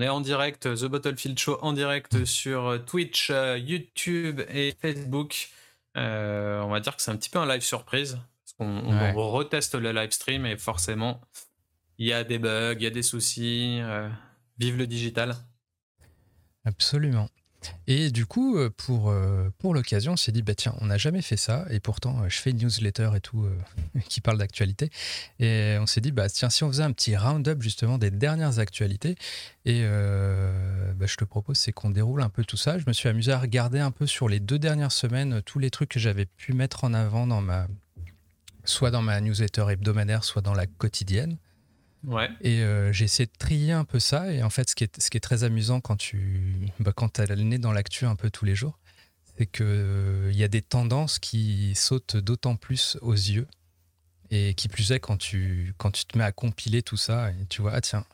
on est en direct, The Bottlefield Show en direct sur Twitch, YouTube et Facebook. on va dire que c'est un petit peu un live surprise. Parce qu'on reteste le live stream et forcément, il y a des bugs, il y a des soucis. vive le digital. Absolument. Et du coup, euh, pour, euh, pour l'occasion, on s'est dit, bah tiens, on n'a jamais fait ça, et pourtant, euh, je fais une newsletter et tout qui parle d'actualité. Et on s'est dit, bah tiens, si on faisait un petit round-up justement des dernières actualités, et bah, je te propose, c'est qu'on déroule un peu tout ça. Je me suis amusé à regarder un peu sur les deux dernières semaines tous les trucs que j'avais pu mettre en avant dans ma, soit dans ma newsletter hebdomadaire, soit dans la quotidienne. Et euh, j'ai essayé de trier un peu ça. Et en fait, ce qui est, ce qui est très amusant quand tu bah, quand as le nez dans l'actu un peu tous les jours, c'est qu'il euh, il y a des tendances qui sautent d'autant plus aux yeux. Et qui plus est, quand tu, quand tu te mets à compiler tout ça, et tu vois, ah tiens,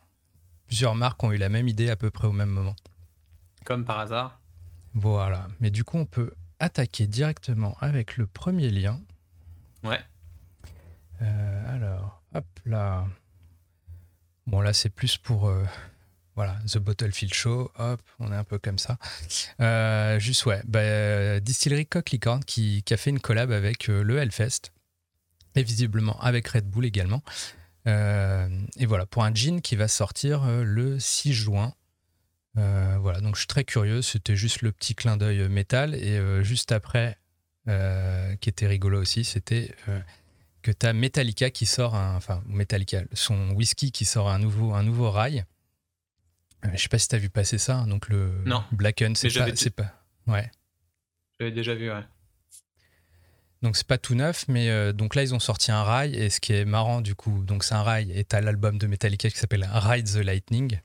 plusieurs marques ont eu la même idée à peu près au même moment. Comme par hasard. Voilà. Mais du coup, on peut attaquer directement avec le premier lien. Ouais. Euh, alors, hop là. Bon, là, c'est plus pour. Euh, voilà, The Bottlefield Show, hop, on est un peu comme ça. Euh, juste, ouais, bah, Distillery Licorne qui, a fait une collab avec euh, le Hellfest et visiblement avec Red Bull également. et voilà, pour un jean qui va sortir le 6 juin. voilà, donc je suis très curieux. C'était juste le petit clin d'œil métal. Et juste après, qui était rigolo aussi, c'était que tu as Metallica qui sort un, enfin Metallica, son whisky qui sort un nouveau, un nouveau rail. Euh, je sais pas si tu as vu passer ça, donc le non. Blacken, c'est pas, c'est pas, ouais. J'avais déjà vu, ouais. Donc c'est pas tout neuf, mais euh, donc là ils ont sorti un rail et ce qui est marrant du coup, donc c'est un rail et t'as l'album de Metallica qui s'appelle Ride the Lightning.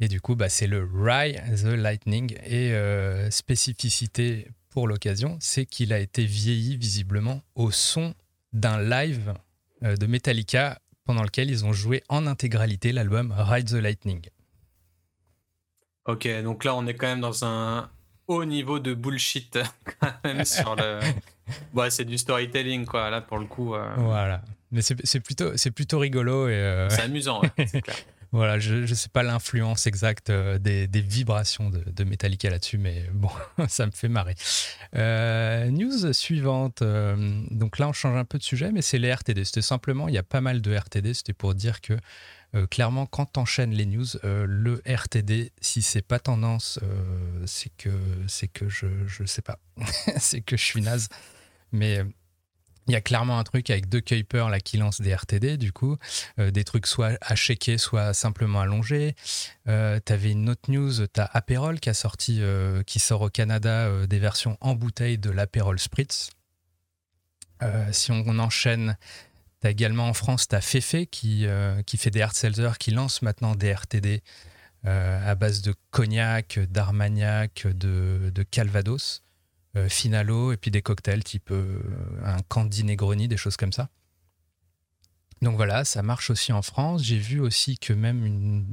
Et du coup bah, c'est le Ride the Lightning et euh, spécificité pour l'occasion, c'est qu'il a été vieilli visiblement au son d'un live euh, de Metallica pendant lequel ils ont joué en intégralité l'album Ride the Lightning. Ok, donc là on est quand même dans un haut niveau de bullshit quand même sur le. Ouais, c'est du storytelling quoi. Là pour le coup. Euh. Voilà, mais c'est plutôt c'est plutôt rigolo et. Euh, c'est amusant, c'est clair. Voilà, je ne sais pas l'influence exacte euh, des, vibrations de, Metallica là-dessus, mais bon, ça me fait marrer. Euh, news suivante. Euh, donc là, on change un peu de sujet, mais c'est les RTD. C'était simplement, il y a pas mal de RTD. C'était pour dire que clairement, quand tu enchaînes les news, le RTD, si c'est pas tendance, c'est que, c'est que je ne sais pas. c'est que je suis naze. Mais il y a clairement un truc avec deux Kuiper là qui lancent des RTD du coup, euh, des trucs soit à soit simplement allongés. Euh, tu avais une autre news, tu as Aperol qui a sorti, euh, qui sort au Canada des versions en bouteille de l'Aperol Spritz. si on, enchaîne, tu as également en France, tu as Fefe qui, qui fait des hard qui lance maintenant des RTD à base de cognac, d'armagnac, de, de Calvados. Euh, finalo et puis des cocktails type euh, un Candy Negroni, des choses comme ça. Donc voilà, ça marche aussi en France. J'ai vu aussi que même une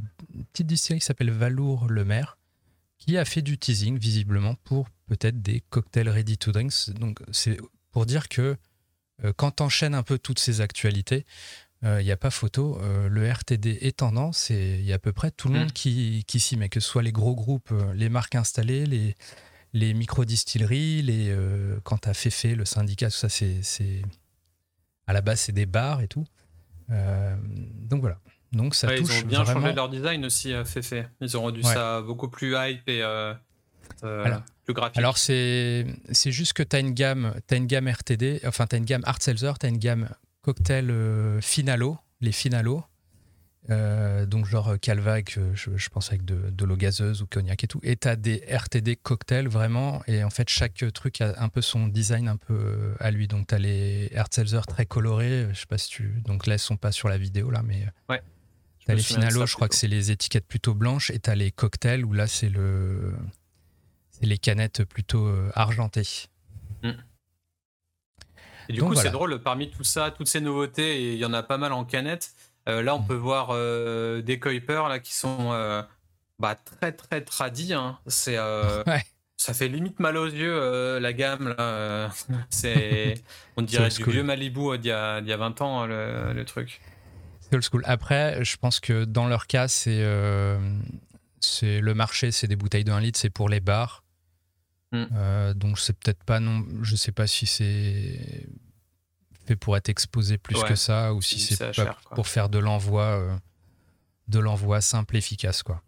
petite distillerie qui s'appelle Valour Le Maire, qui a fait du teasing visiblement pour peut-être des cocktails ready to drink. Donc c'est pour dire que euh, quand enchaînes un peu toutes ces actualités, il n'y a pas photo. le RTD est tendance et il y a à peu près tout le mmh. monde qui, qui s'y met, que ce soit les gros groupes, les marques installées, les, les micro-distilleries, les, euh, quand tu as fait le syndicat, tout ça, c'est, à la base, c'est des bars et tout. Euh, donc voilà. Donc ça touche ils ont bien changé leur design aussi, euh, Fefe. Ils ont rendu ça beaucoup plus hype et plus graphique. Alors c'est, juste que tu as une gamme, as une gamme RTD, enfin tu as une gamme Art Seltzer, tu as une gamme cocktail Finalo, les Finalo, euh, donc genre euh, Calvac, euh, je, pense avec de, l'eau gazeuse ou cognac et tout. Et tu as des RTD cocktails vraiment. Et en fait, chaque truc a un peu son design un peu à lui. Donc tu as les Seltzer très colorés. Je sais pas si tu... Donc là, elles sont pas sur la vidéo là, mais... Ouais. Tu as les Finalo, je crois que c'est les étiquettes plutôt blanches. Et tu as les cocktails où là, c'est le... C'est les canettes plutôt argentées. Mm. Et du coup, c'est drôle, parmi tout ça, toutes ces nouveautés, il y en a pas mal en canettes, euh, là, on peut voir euh, des Kuiper là qui sont euh, bah, très très tradis. Hein. C'est ça fait limite mal aux yeux la gamme là. c'est on dirait du vieux Malibu d'il y, a, 20 ans le, truc. C'est old school. Après, je pense que dans leur cas, c'est c'est le marché, c'est des bouteilles de 1 litre, c'est pour les bars. Mm. donc c'est peut-être pas non, je sais pas si c'est fait pour être exposé plus que ça ou si c'est pour faire de l'envoi de l'envoi simple efficace quoi.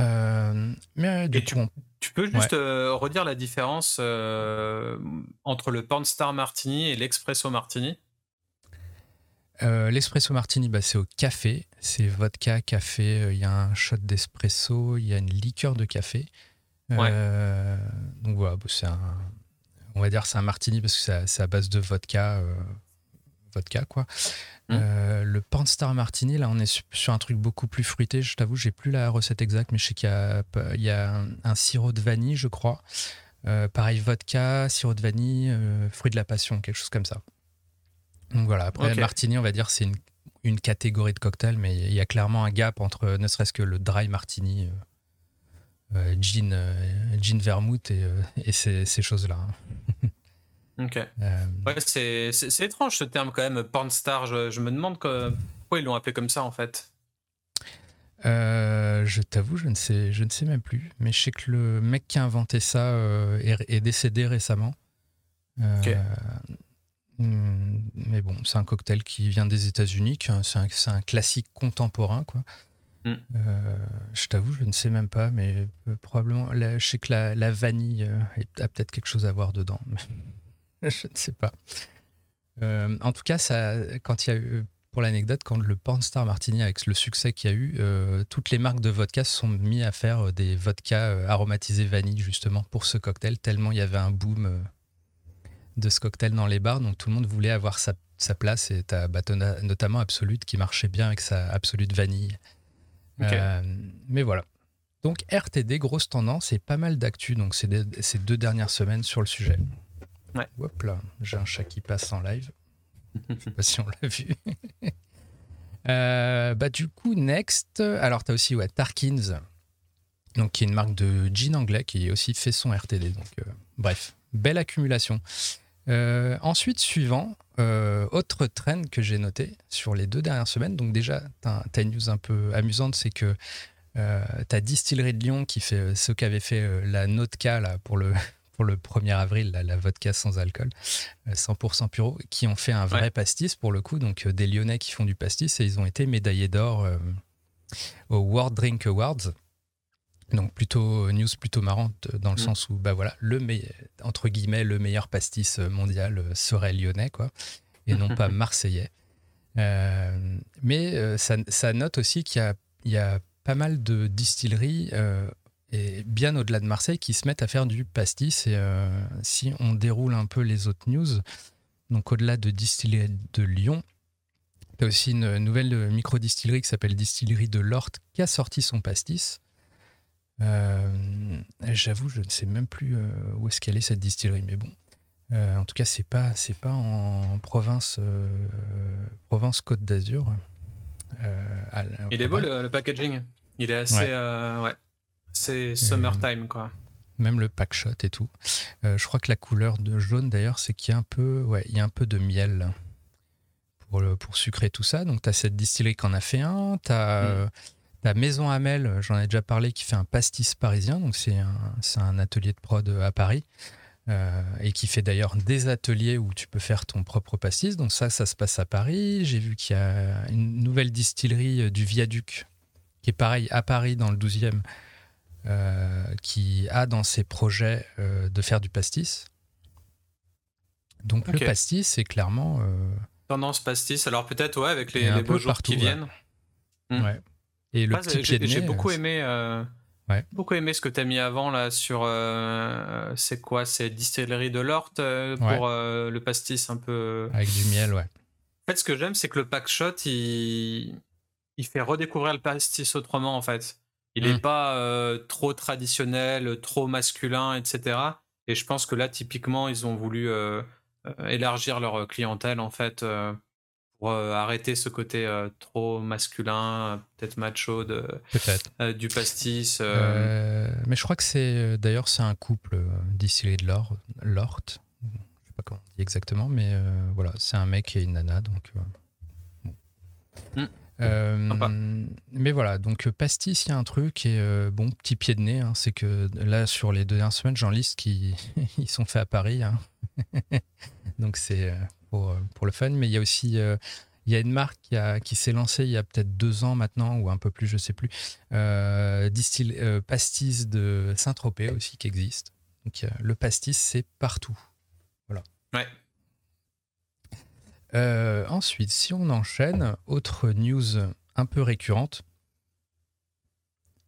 Euh, mais du coup, tu, peux juste euh, redire la différence euh, entre le Pornstar Martini et l'Espresso Martini? L'espresso martini, bah, c'est au café. C'est vodka, café. Il y a un shot d'espresso. Il y a une liqueur de café. donc voilà, bah, c'est un, on va dire c'est un martini parce que c'est à, base de vodka, vodka quoi. Mmh. Euh, le Pornstar Martini, là, on est sur un truc beaucoup plus fruité. Je t'avoue, j'ai plus la recette exacte, mais je sais qu'il y a, un, sirop de vanille, je crois. Euh, pareil, vodka, sirop de vanille, euh, fruit de la passion, quelque chose comme ça. Donc voilà, après, le Martini, on va dire, c'est une, catégorie de cocktail, mais il y a clairement un gap entre ne serait-ce que le dry Martini, gin, gin vermouth et, ces, choses-là. Ok. Euh, ouais, c'est étrange ce terme quand même, pornstar. Je, je me demande pourquoi ils l'ont appelé comme ça en fait. Euh, je t'avoue, je ne sais, je ne sais même plus. Mais je sais que le mec qui a inventé ça euh, est, décédé récemment. ok. Hmm, mais bon, c'est un cocktail qui vient des États-Unis. C'est un, un, classique contemporain, quoi. Hmm. je t'avoue, je ne sais même pas, mais probablement. je sais que la, vanille a peut-être quelque chose à voir dedans. je ne sais pas. Euh, en tout cas, quand il y a eu, pour l'anecdote, quand le Pornstar Martini, avec le succès qu'il y a eu, euh, toutes les marques de vodka se sont mis à faire euh, des vodkas aromatisés vanille, justement, pour ce cocktail, tellement il y avait un boom de ce cocktail dans les bars. Donc tout le monde voulait avoir sa, place. Et tu as bah, notamment Absolute qui marchait bien avec sa Absolute vanille. Mais voilà. Donc RTD, grosse tendance et pas mal d'actu donc ces deux dernières semaines sur le sujet. Ouais. Hop là, j'ai un chat qui passe en live. Je sais pas si on l'a vu. Euh, bah du coup, next. Alors, tu as aussi ouais, Tarkins, donc, qui est une marque de jean anglais qui aussi fait son RTD. Donc, euh, bref, belle accumulation. Euh, ensuite, suivant, autre trend que j'ai noté sur les deux dernières semaines. Donc, déjà, tu as, une news un peu amusante c'est que tu as Distillerie de Lyon qui fait ce qu'avait fait la Notka là, pour le, le 1er avril, la, vodka sans alcool, 100% euh, puro, qui ont fait un vrai pastis pour le coup, donc euh, des Lyonnais qui font du pastis et ils ont été médaillés d'or euh, au World Drink Awards. Donc plutôt news plutôt marrante dans le mm. sens où bah voilà le entre guillemets le meilleur pastis mondial serait lyonnais quoi et non pas marseillais. mais ça, note aussi qu'il y, y a, pas mal de distilleries et bien au-delà de Marseille, qui se mettent à faire du pastis. Et euh, si on déroule un peu les autres news, donc au-delà de Distillerie de Lyon, tu as aussi une nouvelle micro-distillerie qui s'appelle Distillerie de l'Orte qui a sorti son pastis. Euh, j'avoue, je ne sais même plus euh, où est-ce qu'elle est cette distillerie, mais bon. en tout cas, c'est pas c'est pas en province province Côte d'Azur. Il est beau le, le, packaging. Il est assez ouais. C'est summertime, quoi. Même le pack shot et tout. Euh, je crois que la couleur de jaune, d'ailleurs, c'est qu'il y a un peu, ouais, il y a un peu de miel pour, pour sucrer tout ça. Donc, tu as cette distillerie qui en a fait un. Tu as, mm. Maison Hamel, j'en ai déjà parlé, qui fait un pastis parisien. Donc, c'est un, un, atelier de prod à Paris. Euh, et qui fait d'ailleurs des ateliers où tu peux faire ton propre pastis. Donc ça, ça se passe à Paris. J'ai vu qu'il y a une nouvelle distillerie euh, du Viaduc, qui est pareil à Paris dans le 12e, euh, qui a dans ses projets euh, de faire du pastis. Donc le pastis, c'est clairement. Euh, Tendance pastis, alors peut-être, ouais, avec les, beaux jours qui viennent. Hmm. Ouais. Et le petit de J'ai beaucoup aimé. Ouais. Beaucoup aimé ce que tu as mis avant là sur c'est quoi c'est distillerie de l'Orte pour le pastis un peu avec du miel ouais. En fait ce que j'aime c'est que le pack shot il il fait redécouvrir le pastis autrement en fait. Il n'est mmh. pas euh, trop traditionnel, trop masculin, etc. Et je pense que là, typiquement, ils ont voulu euh, euh, élargir leur clientèle, en fait, pour arrêter ce côté trop masculin, peut-être macho de, peut du pastis. mais je crois que c'est, d'ailleurs, c'est un couple distillé de l'or, l'ort. Je sais pas comment on dit exactement, mais voilà, c'est un mec et une nana, donc Mm. mais voilà, donc pastis, il y a un truc et bon, petit pied de nez, hein, c'est que là sur les deux dernières semaines, j'en liste qui ils sont faits à Paris, hein. donc c'est pour, pour le fun. Mais il y a aussi il y a une marque qui, qui s'est lancée il y a peut-être deux ans maintenant, ou un peu plus, je ne sais plus. Euh, euh, pastis de Saint-Tropez aussi qui existe. Donc le pastis, c'est partout. Voilà. Ouais. Euh, ensuite, si on enchaîne, autre news un peu récurrente,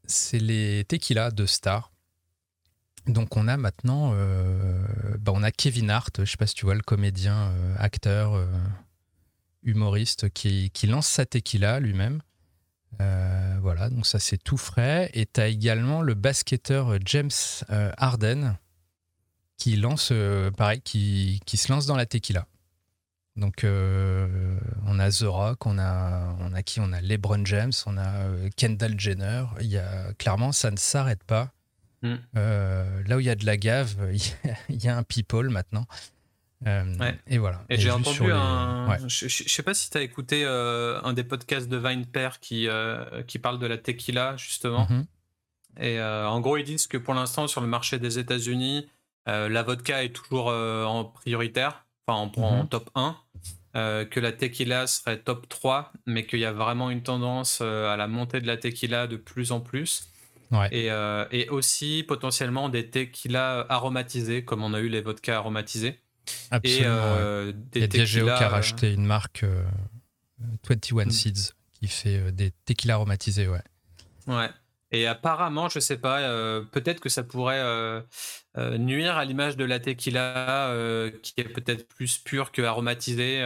c'est les tequilas de Star. Donc on a maintenant, bah, on a Kevin Hart, je sais pas si tu vois le comédien, acteur, humoriste qui, lance sa tequila lui-même. Euh, voilà, donc ça c'est tout frais. Et tu as également le basketteur James euh, Harden qui lance, euh, pareil, qui, se lance dans la tequila. Donc on a The Rock, on a, on a qui? On a LeBron James, on a Kendall Jenner. Il y a, clairement, ça ne s'arrête pas. Mm. là où il y a de la gave, il y a un people maintenant. Euh, et voilà. Et, j'ai entendu un. Je, sais pas si tu as écouté euh, un des podcasts de Vine Pair qui, euh, qui parle de la tequila, justement. Mhm. Et en gros, ils disent que pour l'instant, sur le marché des États-Unis, la vodka est toujours en prioritaire, enfin en, mhm. top 1. que la tequila serait top 3, mais qu'il y a vraiment une tendance à la montée de la tequila de plus en plus. Et, et, aussi potentiellement des tequilas aromatisés, comme on a eu les vodkas aromatisés. Absolument. Euh, Il y a Diageo qui a euh, racheté une marque 21 euh, mm. Seeds qui fait des tequila aromatisés, ouais. Ouais. Et apparemment, je sais pas, peut-être que ça pourrait nuire à l'image de la tequila qui est peut-être plus pure que aromatisée.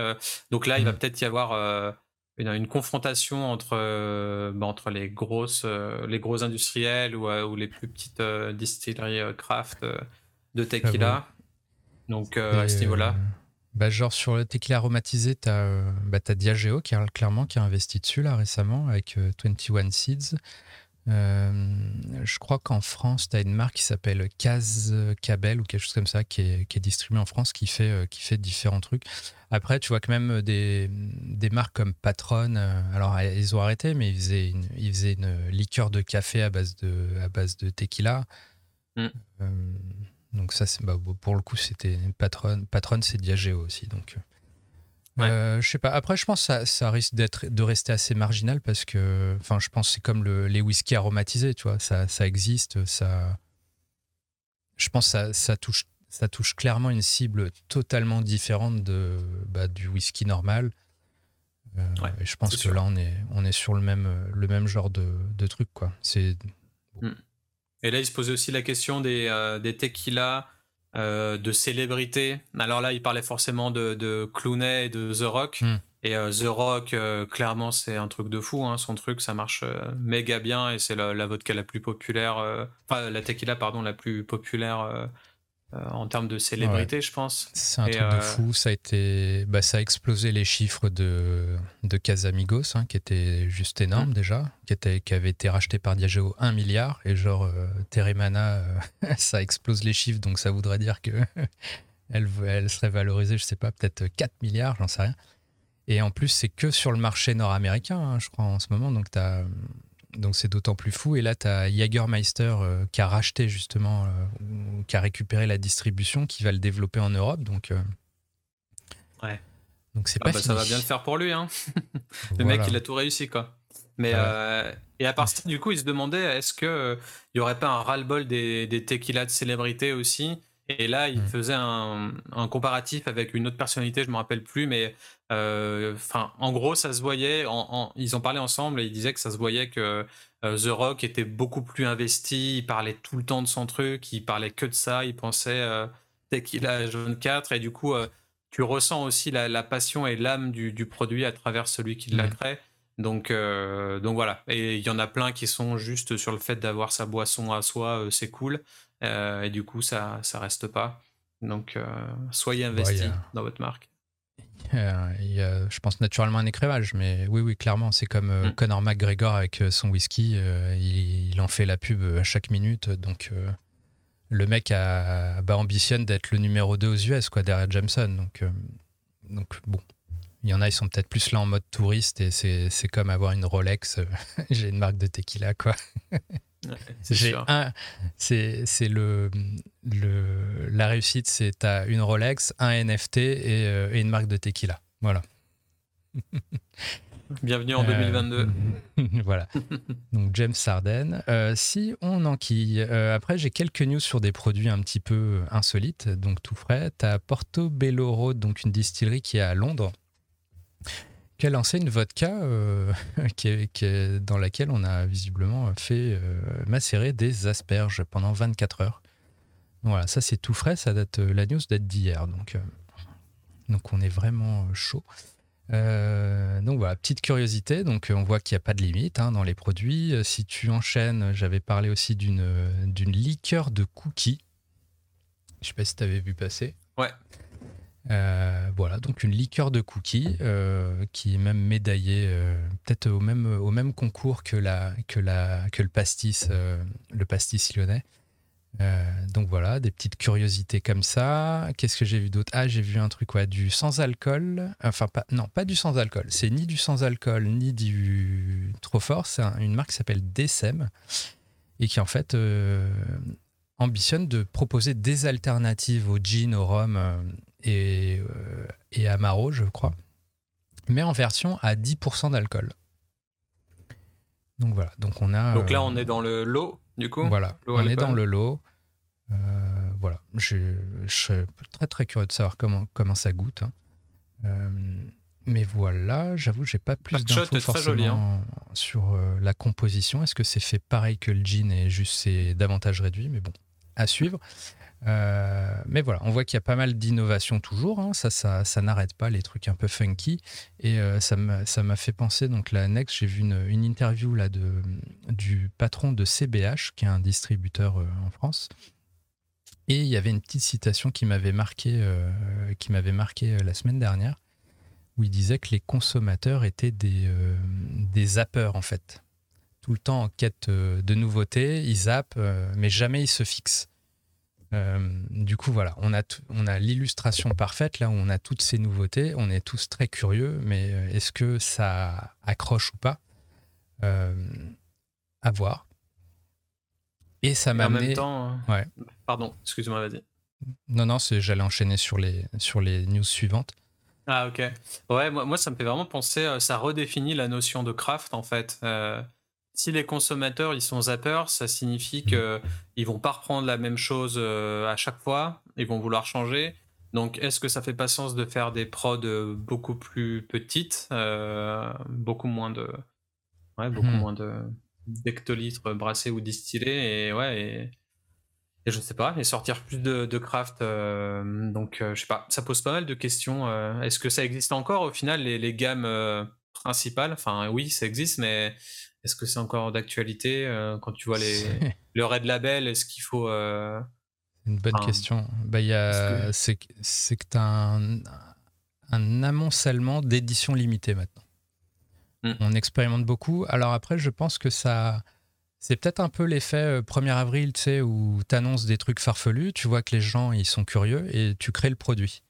donc là, il va mm. peut-être y avoir une, confrontation entre, bah, entre les, grosses, les gros industriels ou, ou les plus petites distilleries craft de tequila. Donc euh, à ce niveau-là. Euh, bah, genre sur le tequila aromatisé, tu as, euh, bah, Diageo qui a, clairement qui a investi dessus là récemment avec 21 Seeds. Je crois qu'en France, tu as une marque qui s'appelle Caz Cabel ou quelque chose comme ça qui est, qui est distribuée en France qui fait, qui fait différents trucs. Après, tu vois que même des, des marques comme Patron, alors ils ont arrêté, mais ils faisaient une, ils faisaient une liqueur de café à base de, à base de tequila. Mm. Donc ça, bah, pour le coup, c'était Patron. Patron, c'est Diageo aussi. Donc, euh, euh, je sais pas. Après, je pense que ça, risque d'être de rester assez marginal parce que, enfin, je pense que c'est comme les whisky aromatisés, tu vois. Ça, ça existe. Ça, je pense que ça, touche, ça touche clairement une cible totalement différente de bah, du whisky normal. Euh, je pense que là, on est, on est sur le même, le même genre de, de truc, quoi. C'est mm. Et là, il se posait aussi la question des, euh, des tequilas euh, de célébrités. Alors là, il parlait forcément de, de Clooney et de The Rock. Hmm. Et euh, The Rock, clairement, c'est un truc de fou. Hein. Son truc, ça marche méga bien et c'est la, la, vodka la plus populaire, enfin la tequila, pardon, la plus populaire euh, en termes de célébrité, je pense. C'est un truc de euh, fou. Ça a été, bah, ça a explosé les chiffres de de Casamigos, hein, qui était juste énorme mm. déjà, qui était, qui avait été racheté par Diageo 1 milliard et genre euh, Teremana, ça explose les chiffres, donc ça voudrait dire que elle, elle serait valorisée, je sais pas, peut-être 4 milliards, j'en sais rien. Et en plus, c'est que sur le marché nord-américain, hein, je crois, en ce moment. Donc, tu as donc c'est d'autant plus fou. Et là, tu as Jagermeister euh, qui a racheté justement, euh, qui a récupéré la distribution, qui va le développer en Europe. Donc, euh, ouais. Donc c'est ah pas bah, Ça va bien le faire pour lui. Hein. le mec, il a tout réussi, quoi. Mais et à partir du coup, il se demandait est-ce que il y aurait pas un ras-le-bol des, des tequilas de célébrité aussi et là, il mm. faisait un, un, comparatif avec une autre personnalité, je me rappelle plus, mais euh, en gros, ça se voyait. En, ils en parlaient ensemble et ils disaient que ça se voyait que euh, The Rock était beaucoup plus investi. Il parlait tout le temps de son truc. Il parlait que de ça. Il pensait euh, dès qu'il a Jaune 4 et du coup, tu ressens aussi la, la passion et l'âme du, du, produit à travers celui qui l'a mm. créé. Donc, donc voilà. Et il y en a plein qui sont juste sur le fait d'avoir sa boisson à soi, c'est cool. Euh, et du coup, ça ça reste pas. Donc, euh, soyez investis dans votre marque. Il y, a, je pense naturellement un écrémage, mais oui, oui, clairement, c'est comme euh, mm. Conor McGregor avec son whisky, il, en fait la pub à chaque minute, donc le mec a, bah, ambitionne d'être le numéro 2 aux US, quoi, derrière Jameson, donc, donc bon, Il y en a, ils sont peut-être plus là en mode touriste et c'est comme avoir une Rolex. J'ai une marque de tequila, quoi. c'est le, le, la réussite, c'est as une Rolex, un NFT et, et une marque de tequila. Voilà. Bienvenue en 2022. Euh, voilà. Donc James Sarden. Euh, si on enquille, euh, après j'ai quelques news sur des produits un petit peu insolites, donc tout frais. Tu as Portobello Road, donc une distillerie qui est à Londres, lancé une vodka qui dans laquelle on a visiblement fait macérer des asperges pendant 24 heures. Voilà, ça c'est tout frais, ça date, la news date d'hier, donc, donc on est vraiment chaud. Euh, donc voilà, petite curiosité. Donc on voit qu'il n'y a pas de limite hein, dans les produits. Euh, si tu enchaînes, j'avais parlé aussi d'une d'une liqueur de cookies. Je sais pas si tu avais vu passer. Ouais. Euh, voilà, donc une liqueur de cookies qui est même médaillée peut-être au même, au même concours que, la, que, la, que le pastis, le pastis lyonnais. Euh, donc voilà, des petites curiosités comme ça. Qu'est-ce que j'ai vu d'autre? Ah, j'ai vu un truc, ouais, du sans-alcool. Enfin, pas, non, pas du sans-alcool. C'est ni du sans-alcool, ni du trop fort. C'est une marque qui s'appelle DSM et qui, en fait, euh, ambitionne de proposer des alternatives au gin, au rhum euh, et, et à Maro, je crois, mais en version à 10% d'alcool. Donc voilà, donc on a. Donc là, on est dans le lot du coup? Voilà, on est dans le lot. Euh, voilà, je, suis très très curieux de savoir comment, comment ça goûte. Hein. Euh, mais voilà, j'avoue, j'ai pas plus d'infos forcément hein. sur euh, la composition. Est-ce que c'est fait pareil que le jean et juste c'est davantage réduit? Mais bon, à suivre. Euh, mais voilà, on voit qu'il y a pas mal d'innovations toujours. Hein. Ça, ça, n'arrête pas les trucs un peu funky. Et euh, ça m'a fait penser, donc la Next, j'ai vu une, interview là du patron de CBH, qui est un distributeur euh, en France. Et il y avait une petite citation qui m'avait marqué, qui m'avait marqué la semaine dernière, où il disait que les consommateurs étaient des, des zappeurs en fait. Tout le temps en quête de nouveautés, ils zappent, mais jamais ils se fixent. Euh, du coup, voilà, on a, on a l'illustration parfaite, là où on a toutes ces nouveautés. On est tous très curieux, mais euh, est-ce que ça accroche ou pas? Euh, À voir. Et ça m'a amené. En même temps. Ouais. Pardon, excuse-moi, vas-y. Non, non, j'allais enchaîner sur les, sur les news suivantes. Ah, ok. Ouais, moi, moi, ça me fait vraiment penser. Ça redéfinit la notion de craft, en fait si les consommateurs ils sont zappers, ça signifie mmh. que ils vont pas reprendre la même chose euh, à chaque fois, ils vont vouloir changer. Donc, est-ce que ça fait pas sens de faire des prods euh, beaucoup plus petites, euh, beaucoup moins de, ouais, beaucoup mmh. moins de d'hectolitres brassés ou distillés et ouais et, je sais pas et sortir plus de, craft. donc, je sais pas, ça pose pas mal de questions. est-ce que ça existe encore au final les, les gammes principales? Enfin, oui, ça existe, mais est-ce que c'est encore d'actualité euh, quand tu vois les, le Red Label Est-ce qu'il faut. Euh, Une bonne question. Bah, C'est que tu as un, un amoncellement d'éditions limitées maintenant. Hmm. On expérimente beaucoup. Alors après, je pense que ça. C'est peut-être un peu l'effet 1er euh, avril, tu sais, où tu annonces des trucs farfelus, tu vois que les gens ils sont curieux et tu crées le produit.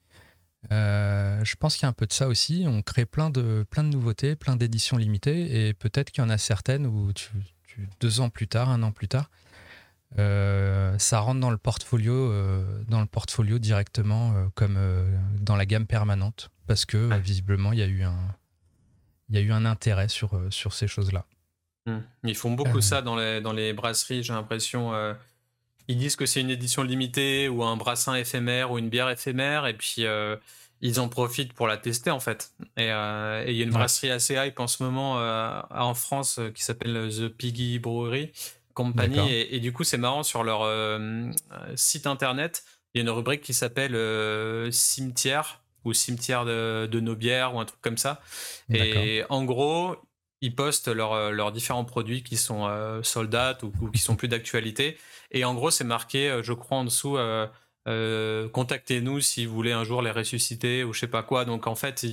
Euh, je pense qu'il y a un peu de ça aussi. On crée plein de, plein de nouveautés, plein d'éditions limitées, et peut-être qu'il y en a certaines où tu, deux ans plus tard, un an plus tard, euh, ça rentre dans le portfolio, euh, dans le portfolio directement, comme dans la gamme permanente, parce que visiblement il y a eu un, il y a eu un intérêt sur, sur ces choses-là. Hmm. Ils font beaucoup ça dans les, dans les brasseries, j'ai l'impression. Ils disent que c'est une édition limitée ou un brassin éphémère ou une bière éphémère, et puis ils en profitent pour la tester en fait. Et euh, il y a une brasserie assez hype en ce moment euh, en France euh, qui s'appelle The Piggy Brewery Company. Et, du coup, c'est marrant sur leur site internet, il y a une rubrique qui s'appelle Cimetière ou Cimetière de, nos bières ou un truc comme ça. Et en gros, ils postent leurs différents produits qui sont soldats ou, ou, qui sont plus d'actualité. Et en gros, c'est marqué, je crois, en dessous euh, contactez-nous si vous voulez un jour les ressusciter ou je sais pas quoi. Donc en fait,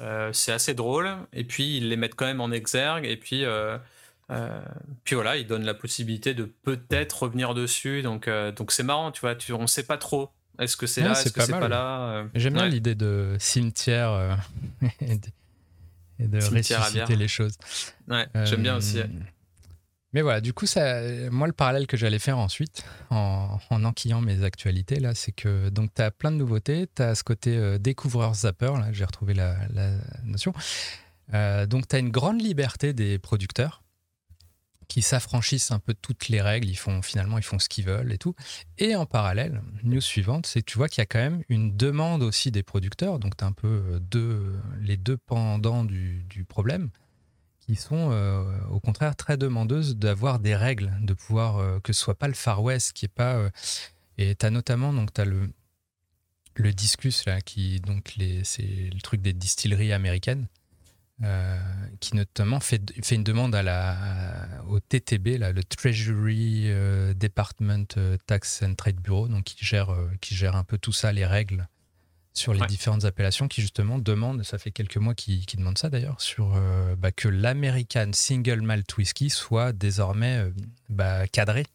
euh, c'est assez drôle. Et puis ils les mettent quand même en exergue. Et puis, euh, puis voilà, ils donnent la possibilité de peut-être revenir dessus. Donc donc c'est marrant, tu vois. Tu, on sait pas trop Est-ce que c'est là? Est-ce que c'est pas là? J'aime bien l'idée de cimetière et de, ressusciter les choses. Ouais, j'aime bien aussi. Mais voilà, du coup, ça, moi, le parallèle que j'allais faire ensuite, en, en, enquillant mes actualités, là, c'est que donc tu as plein de nouveautés. Tu as ce côté euh, découvreur zapper, là, j'ai retrouvé la, notion. Euh, donc, tu as une grande liberté des producteurs qui s'affranchissent un peu de toutes les règles. Ils font finalement, ils font ce qu'ils veulent et tout. Et en parallèle, news suivante, c'est tu vois qu'il y a quand même une demande aussi des producteurs. Donc, tu as un peu euh, deux, les deux pendants du, problème qui sont euh, au contraire très demandeuses d'avoir des règles, de pouvoir euh, que ce soit pas le Far West qui est pas. Et tu as notamment donc as le le discus là qui donc les c'est le truc des distilleries américaines qui notamment fait, fait une demande à la au TTB là le Treasury Department Tax and Trade Bureau donc qui gère qui gère un peu tout ça les règles sur les différentes appellations qui justement demandent, ça fait quelques mois qu'ils demandent ça d'ailleurs, sur euh, bah, que l'American Single Malt Whisky soit désormais euh, bah, cadré.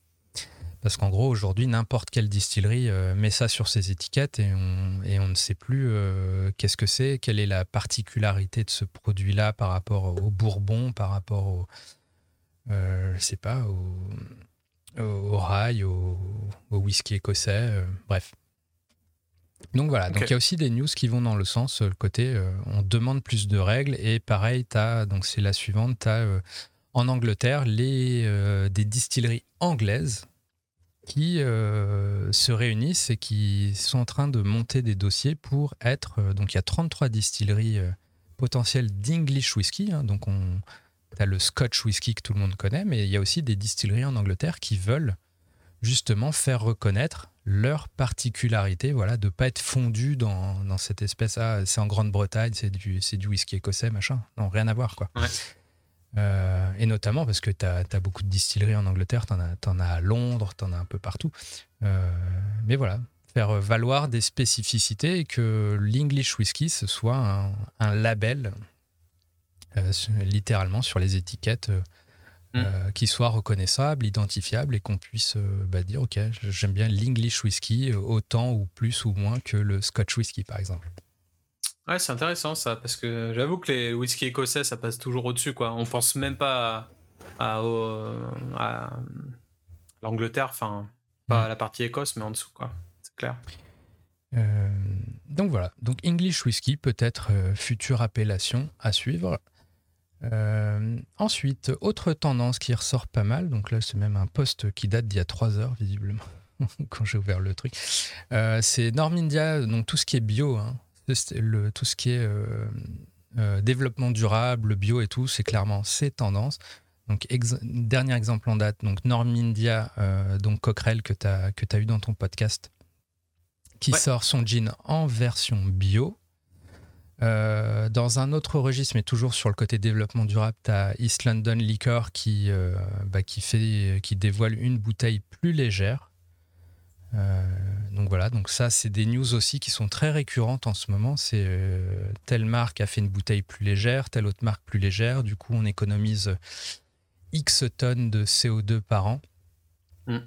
Parce qu'en gros, aujourd'hui, n'importe quelle distillerie euh, met ça sur ses étiquettes et on, et on ne sait plus qu'est-ce que c'est, quelle est la particularité de ce produit-là par rapport au bourbon, par rapport au, je sais pas, au, au rail, au, au whisky écossais, bref. Donc voilà, donc il y a aussi des news qui vont dans le sens, euh, le côté euh, on demande plus de règles et pareil, as, donc c'est la suivante, tu as euh, en Angleterre les, des distilleries anglaises qui se réunissent et qui sont en train de monter des dossiers pour être, donc il y a 33 distilleries potentielles d'English whisky, hein, donc on, as le Scotch whisky que tout le monde connaît, mais il y a aussi des distilleries en Angleterre qui veulent justement faire reconnaître leur particularité, voilà, de pas être fondu dans, cette espèce, ah, c'est en Grande-Bretagne, c'est du, whisky écossais, machin. Non, rien à voir, quoi. Euh, et notamment parce que tu as, beaucoup de distilleries en Angleterre, tu en, en, as à Londres, tu en as un peu partout. Euh, mais voilà, faire valoir des spécificités et que l'English whisky, ce soit un, un label, euh, littéralement, sur les étiquettes Mm. Qui soit reconnaissable, identifiable et qu'on puisse bah, dire ok, j'aime bien l'English whisky autant ou plus ou moins que le Scotch whisky par exemple. Ouais, c'est intéressant ça parce que j'avoue que les whisky écossais ça passe toujours au-dessus quoi. On pense même pas à, l'Angleterre, enfin pas à la partie Écosse mais en dessous quoi. C'est clair. donc voilà, donc English whisky peut être future appellation à suivre. Euh, ensuite, autre tendance qui ressort pas mal, donc là c'est même un post qui date d'il y a trois heures visiblement, quand j'ai ouvert le truc, euh, c'est Normindia, donc tout ce qui est bio, hein. Le, tout ce qui est euh, développement durable, bio et tout, c'est clairement ces tendances. Donc, dernier exemple en date, donc Normindia, donc Coquerel que tu as, que as eu dans ton podcast, qui sort son jean en version bio. Euh, dans un autre registre, mais toujours sur le côté développement durable, tu as East London Liquor qui, euh, bah, qui, fait, qui dévoile une bouteille plus légère. Euh, donc voilà, donc ça, c'est des news aussi qui sont très récurrentes en ce moment. C'est telle marque a fait une bouteille plus légère, telle autre marque plus légère. Du coup, on économise X tonnes de CO2 par an. Mm.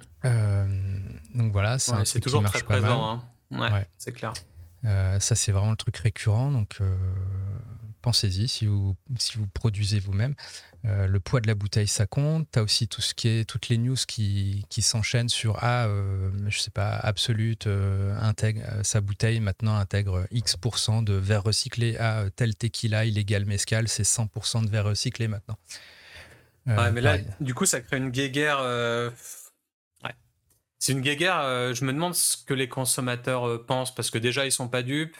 donc voilà, c'est toujours très présent. Hein. Ouais, c'est clair. Euh, ça, c'est vraiment le truc récurrent. Donc, euh, pensez-y si vous, si vous produisez vous-même. Euh, le poids de la bouteille, ça compte. Tu as aussi tout ce qui est, toutes les news qui, qui s'enchaînent sur Ah, je sais pas, Absolute intègre, sa bouteille maintenant intègre X% de verre recyclé. Ah, tel tequila illégal mescal, c'est 100% de verre recyclé maintenant. ouais, mais là, du coup, ça crée une guéguerre c'est une guéguerre. Euh, je me demande ce que les consommateurs euh, pensent parce que déjà ils sont pas dupes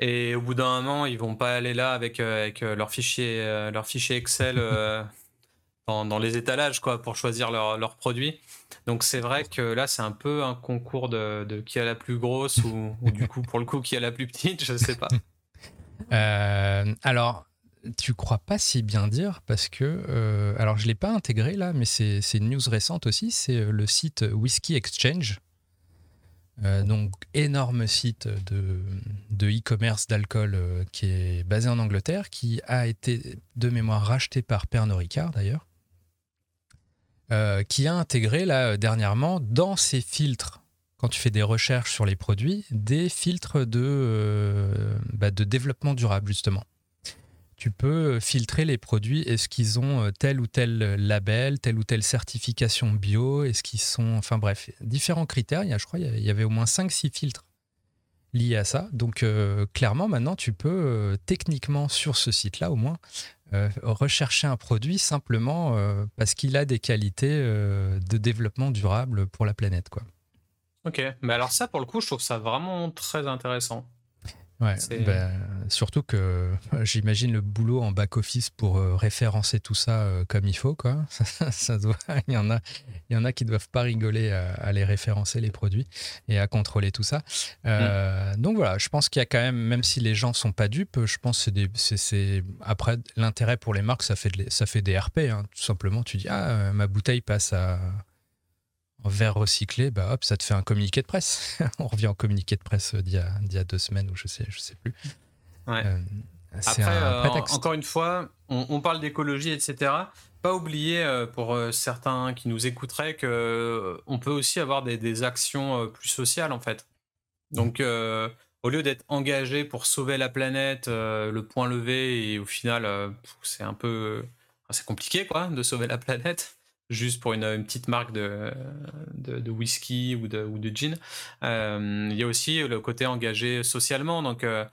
et au bout d'un moment ils vont pas aller là avec, euh, avec leur fichier leur fichier Excel dans, les étalages quoi pour choisir leurs leur produits. Donc c'est vrai que là c'est un peu un concours de, de, qui a la plus grosse ou, ou, du coup pour le coup qui a la plus petite, je sais pas. alors tu crois pas si bien dire parce que, euh, alors je l'ai pas intégré là, mais c'est une news récente aussi, c'est euh, le site Whiskey Exchange. Euh, donc énorme site de e-commerce d'alcool qui est basé en Angleterre, qui a été de mémoire racheté par Pernod Ricard d'ailleurs, qui a intégré là dernièrement dans ses filtres quand tu fais des recherches sur les produits, des filtres de, bah, de développement durable, justement tu peux filtrer les produits. Est-ce qu'ils ont euh, tel ou tel label, telle ou telle certification bio? Est-ce qu'ils sont. Enfin bref, différents critères. Il y a, je crois il y avait au moins 5-6 filtres liés à ça. Donc euh, clairement, maintenant, tu peux euh, techniquement, sur ce site-là au moins, rechercher un produit simplement parce qu'il a des qualités de développement durable pour la planète. Quoi. Ok, mais alors ça, pour le coup, je trouve ça vraiment très intéressant. Ouais, ben, surtout que j'imagine le boulot en back-office pour euh, référencer tout ça euh, comme il faut. Quoi. ça doit, il, y en a, il y en a qui ne doivent pas rigoler à, à, les référencer, les produits, et à contrôler tout ça. Euh, mm. Donc voilà, je pense qu'il y a quand même, même si les gens sont pas dupes, je pense que c'est après l'intérêt pour les marques, ça fait, ça fait des RP. Hein. Tout simplement, tu dis, ah, ma bouteille passe à en verre recyclé, bah hop, ça te fait un communiqué de presse. on revient au communiqué de presse d'il y, a deux semaines ou je sais, je sais plus. Ouais. Euh, Après, euh, encore une fois, on, parle d'écologie, etc. Pas oublier euh, pour certains qui nous écouteraient que on peut aussi avoir des, actions plus sociales en fait. Donc, au lieu d'être engagé pour sauver la planète, le point levé et au final, c'est un peu, c'est compliqué quoi de sauver la planète juste pour une, petite marque de, de, whisky ou de, ou de gin. Euh, il y a aussi le côté engagé socialement. Donc, euh,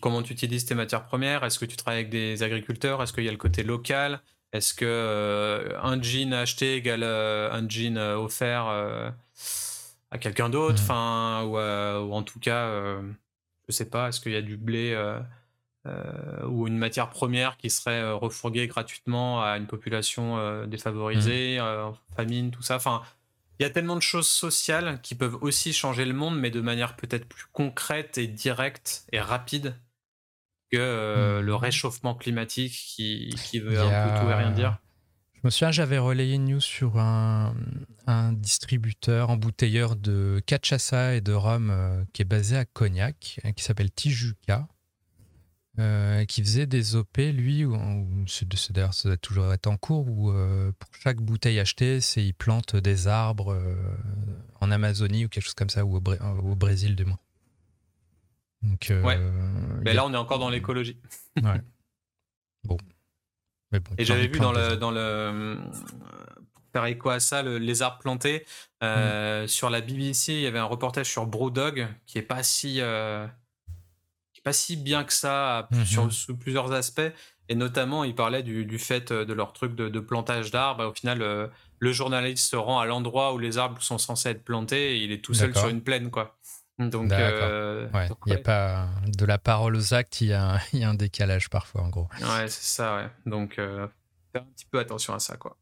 comment tu utilises tes matières premières? Est-ce que tu travailles avec des agriculteurs? Est-ce qu'il y a le côté local? Est-ce que euh, un jean acheté égale un jean offert à quelqu'un d'autre? Mmh. Enfin, ou, ou, en tout cas, je sais pas, est-ce qu'il y a du blé euh, ou une matière première qui serait euh, refourguée gratuitement à une population euh, défavorisée, mmh. famine, tout ça. Enfin, il y a tellement de choses sociales qui peuvent aussi changer le monde, mais de manière peut-être plus concrète et directe et rapide que mmh. le réchauffement climatique qui, qui veut un peu tout et rien dire. Je me souviens, j'avais relayé une news sur un, un distributeur embouteilleur de cachaça et de rhum qui est basé à Cognac, qui s'appelle Tijuca. Euh, qui faisait des OP, lui, d'ailleurs ça doit toujours être en cours, où euh, pour chaque bouteille achetée, c'est il plante des arbres euh, en Amazonie ou quelque chose comme ça, ou au, Brésil du moins. Donc, ouais. Mais là, on est encore dans l'écologie. ouais. Bon. Mais bon. Et j'avais vu dans le, dans le, pour faire écho à ça, les arbres plantés, mm. sur la BBC, il y avait un reportage sur Brewdog qui est pas si pas si bien que ça mhm. sur, sous plusieurs aspects. Et notamment, il parlait du, fait euh, de leur truc de, plantage d'arbres. Au final, euh, le journaliste se rend à l'endroit où les arbres sont censés être plantés et il est tout seul sur une plaine, quoi. Donc, euh, il y a pas de la parole aux actes, il y, a un, il y a un décalage parfois, en gros. Ouais, c'est ça, ouais. Donc, faire un petit peu attention à ça, quoi.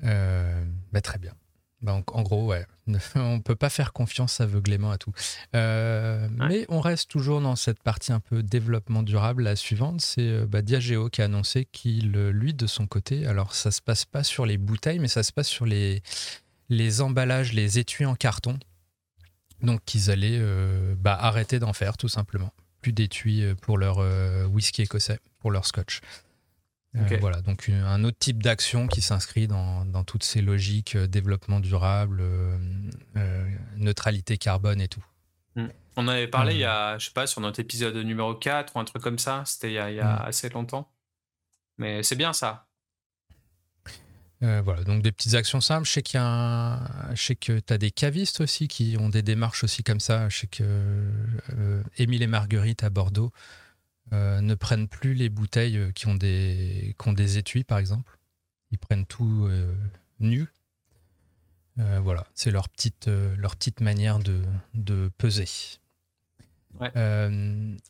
Bah, très bien. Donc, en gros, ouais, on peut pas faire confiance aveuglément à tout. Euh, mais on reste toujours dans cette partie un peu développement durable. La suivante, c'est euh, bah, Diageo qui a annoncé qu'il, lui, de son côté, alors ça se passe pas sur les bouteilles, mais ça se passe sur les, les emballages, les étuis en carton. Donc, qu'ils allaient euh, bah, arrêter d'en faire, tout simplement. Plus d'étuis pour leur whisky écossais, pour leur scotch. Euh, voilà, donc un autre type d'action qui s'inscrit dans, dans, toutes ces logiques euh, développement durable, euh, neutralité carbone et tout. Hmm. On avait parlé il y a, je sais pas, sur notre épisode numéro 4 ou un truc comme ça, c'était il y a, il y a hmm. assez longtemps. Mais c'est bien ça. voilà, donc des petites actions simples. Je sais qu'il y a je sais que tu as des cavistes aussi qui ont des démarches aussi comme ça. Je sais que Émile et Marguerite à Bordeaux ne prennent plus les bouteilles euh, qui ont des, qui ont des étuis, par exemple. Ils prennent tout euh, nu. voilà, c'est leur petite, leur petite manière de, de peser.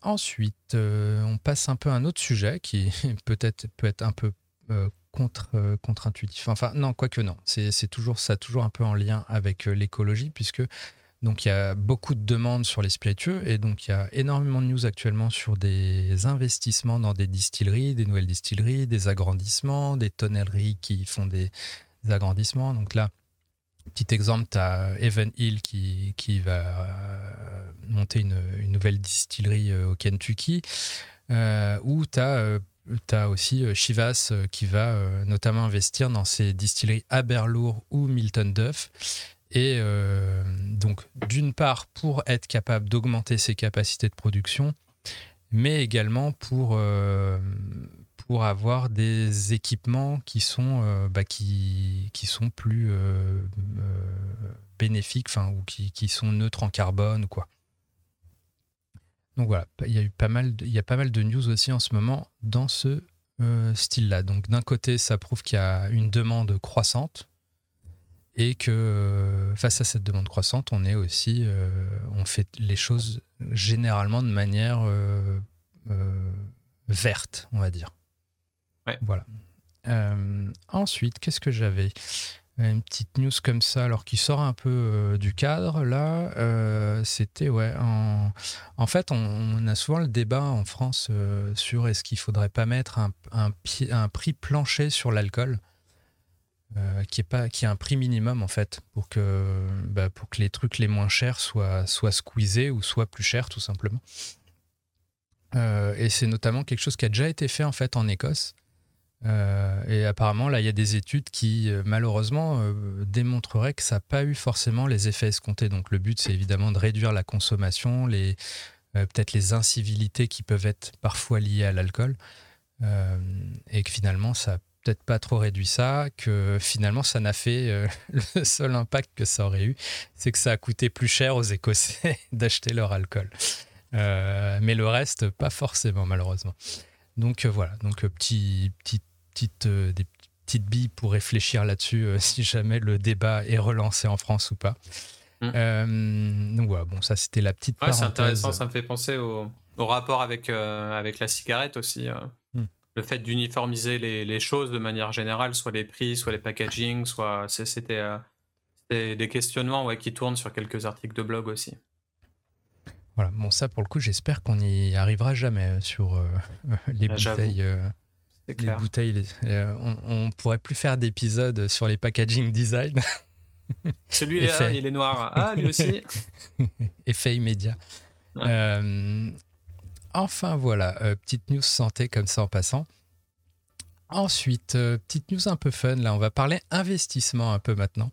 ensuite, on passe un peu à un autre sujet qui peut-être peut être un peu contre, contre-intuitif. Enfin, non, quoique non. C'est toujours ça, toujours un peu en lien avec l'écologie, puisque donc il y a beaucoup de demandes sur les spiritueux et donc il y a énormément de news actuellement sur des investissements dans des distilleries, des nouvelles distilleries, des agrandissements, des tonnelleries qui font des agrandissements. Donc là, petit exemple, tu as Evan Hill qui, va euh, monter une, nouvelle distillerie euh, au Kentucky, euh, ou tu as aussi Chivas qui va notamment investir dans ces distilleries Aberlour ou Milton Duff Et donc, d'une part, pour être capable d'augmenter ses capacités de production, mais également pour, pour avoir des équipements qui sont, bah, qui, qui sont plus bénéfiques, ou qui, qui, sont neutres en carbone, quoi. Donc voilà, il y a eu pas mal, de, il y a pas mal de news aussi en ce moment dans ce euh, style-là. Donc d'un côté, ça prouve qu'il y a une demande croissante et que euh, face à cette demande croissante, on est aussi, euh, on fait les choses généralement de manière verte, on va dire. Ouais. Voilà. ensuite, qu'est-ce que j'avais? Une petite news comme ça, alors qui sort un peu euh, du cadre, là, euh, c'était, ouais, en, en fait, on, a souvent le débat en France euh, sur est-ce qu'il faudrait pas mettre un, un, un prix plancher sur l'alcool, qui est pas, qui est un prix minimum, en fait, pour que, bah, pour que les trucs les moins chers soient, soient squeezés ou soient plus chers, tout simplement. et c'est notamment quelque chose qui a déjà été fait, en fait, en Écosse. Euh, et apparemment, là, il y a des études qui, euh, malheureusement, euh, démontreraient que ça n'a pas eu forcément les effets escomptés. Donc, le but, c'est évidemment de réduire la consommation, les, peut-être les incivilités qui peuvent être parfois liées à l'alcool. et que finalement, ça peut-être pas trop réduit ça, que finalement, ça n'a fait le seul impact que ça aurait eu, c'est que ça a coûté plus cher aux Écossais d'acheter leur alcool. mais le reste, pas forcément, malheureusement. Donc voilà, donc petit, petit petites, euh, des petites billes pour réfléchir là-dessus euh, si jamais le débat est relancé en France ou pas. Mm. Euh, donc voilà, bon, ça c'était la petite ouais, C'est intéressant, ça me fait penser au, au rapport avec, avec la cigarette aussi. Le fait d'uniformiser les, les, choses de manière générale, soit les prix, soit les packaging, soit c'était des questionnements ouais, qui tournent sur quelques articles de blog aussi. Voilà, bon ça pour le coup j'espère qu'on n'y arrivera jamais sur les bah, bouteilles les bouteilles, euh, on, pourrait plus faire d'épisodes sur les packaging design. Celui-là, il est noir. Ah, lui aussi. Effet immédiat. Euh, enfin, voilà, euh, petite news santé comme ça en passant. Ensuite, petite news un peu fun. Là, on va parler investissement un peu maintenant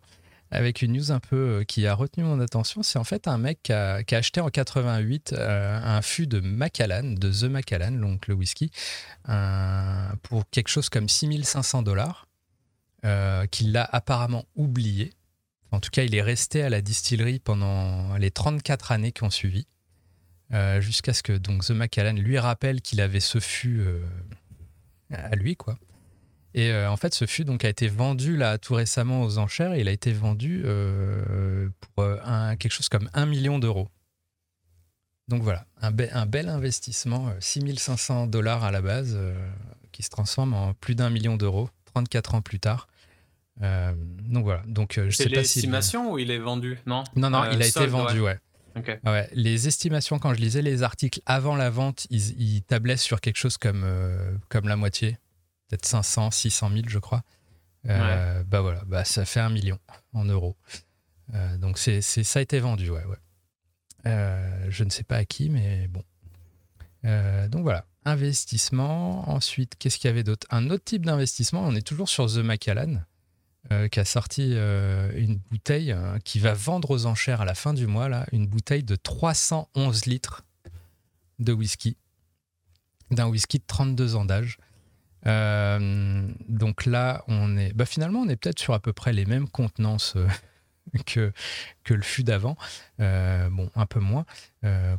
avec une news un peu euh, qui a retenu mon attention. C'est en fait un mec qui a, acheté en 88 euh, un fût de Macallan, de The Macallan, donc le whisky, pour quelque chose comme 6500 dollars, euh, qu'il l'a apparemment oublié. En tout cas, il est resté à la distillerie pendant les 34 années qui ont suivi, jusqu'à ce que donc The Macallan lui rappelle qu'il avait ce fût à lui, quoi. Et euh, en fait, ce fût donc a été vendu là tout récemment aux enchères. Et il a été vendu euh, pour euh, un, quelque chose comme 1 million d'euros. Donc voilà, un, un, bel investissement, 6500 dollars à la base, qui se transforme en plus d'un million d'euros 34 ans plus tard. donc voilà. Donc je sais pas si. l'estimation ou il est vendu? Non? Non, non, il a été vendu, ouais. ouais. Les estimations, quand je lisais les articles avant la vente, ils, ils tablaient sur quelque chose comme, comme la moitié peut-être 500, 600 000, je crois. Euh, bah voilà, bah ça fait un million en euros. Euh, donc c'est, ça a été vendu, ouais. ouais. Euh, je ne sais pas à qui, mais bon. donc voilà, investissement. Ensuite, qu'est-ce qu'il y avait d'autre? Un autre type d'investissement, on est toujours sur The Macallan, qui a sorti une bouteille qui va vendre aux enchères à la fin du mois, là, une bouteille de 311 litres de whisky, d'un whisky de 32 ans d'âge. Euh, donc là, on est, bah finalement, on est peut-être sur à peu près les mêmes contenances euh, que, que le fût d'avant. Euh, bon, un peu moins,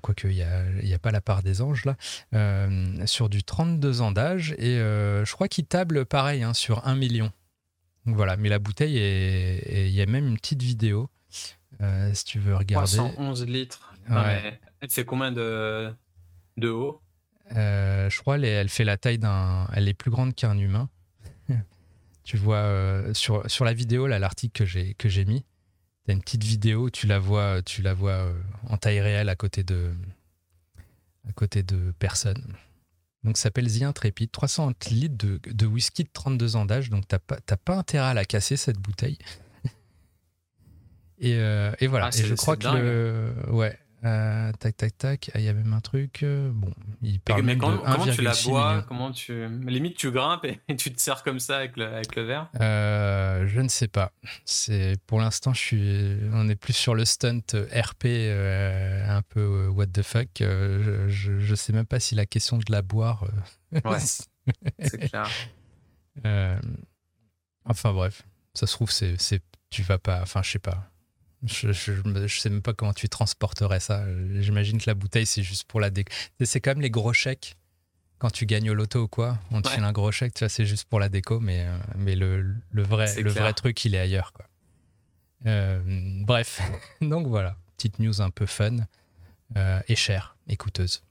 quoique il n'y a, y a, pas la part des anges là. sur du 32 ans d'âge, et je crois qu'il table pareil hein, sur 1 million. Donc voilà, mais la bouteille, il y a même une petite vidéo, si tu veux regarder. 311 litres. Ouais. Elle fait combien de, de haut? Euh, je crois elle, fait la taille d'un. Elle est plus grande qu'un humain. tu vois, euh, sur, sur la vidéo, là, l'article que j'ai, que j'ai mis, tu as une petite vidéo, tu la vois, tu la vois euh, en taille réelle à côté de, à côté de personnes. Donc ça s'appelle The Intrépide, 300 litres de, de, whisky de 32 ans d'âge, donc t'as pas, pas intérêt à la casser cette bouteille. et, et, voilà, ah, et je crois que le, ouais, Euh, tac, tac, tac. Ah, il y a même un truc. Euh, bon, il parle mais, de comment tu la bois millions. Comment tu limite tu grimpes et, tu te sers comme ça avec le, avec le verre? Euh, je ne sais pas. C'est pour l'instant, je suis. On est plus sur le stunt RP, un peu what the fuck. Euh, je, je sais même pas si la question de la boire. Ouais, c'est clair. enfin bref, ça se trouve c'est tu vas pas. Enfin, je sais pas. Je, je, je- sais même pas comment tu transporterais ça. J'imagine que la bouteille, c'est juste pour la déco. C'est- comme les gros chèques. Quand tu gagnes au loto ou quoi, on te Ouais. file un gros chèque, tu vois, c'est juste pour la déco, mais, euh, mais le, le, vrai, le clair. vrai truc, il est ailleurs. Quoi. Euh, bref, donc voilà, petite news un peu fun euh, et chère et coûteuse.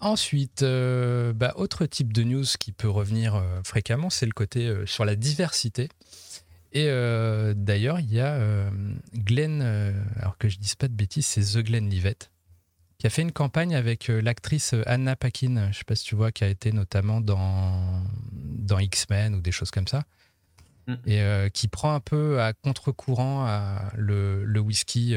Ensuite, euh, bah, autre type de news qui peut revenir fréquemment, c'est le côté sur la diversité. Et euh, d'ailleurs, il y a euh, Glenn, euh, alors que je dise pas de bêtises, c'est The Glenn Livette, qui a fait une campagne avec euh, l'actrice Anna Paquin, je sais pas si tu vois, qui a été notamment dans, dans X-Men ou des choses comme ça, Mm. et qui prend un peu à contre-courant le, le whisky.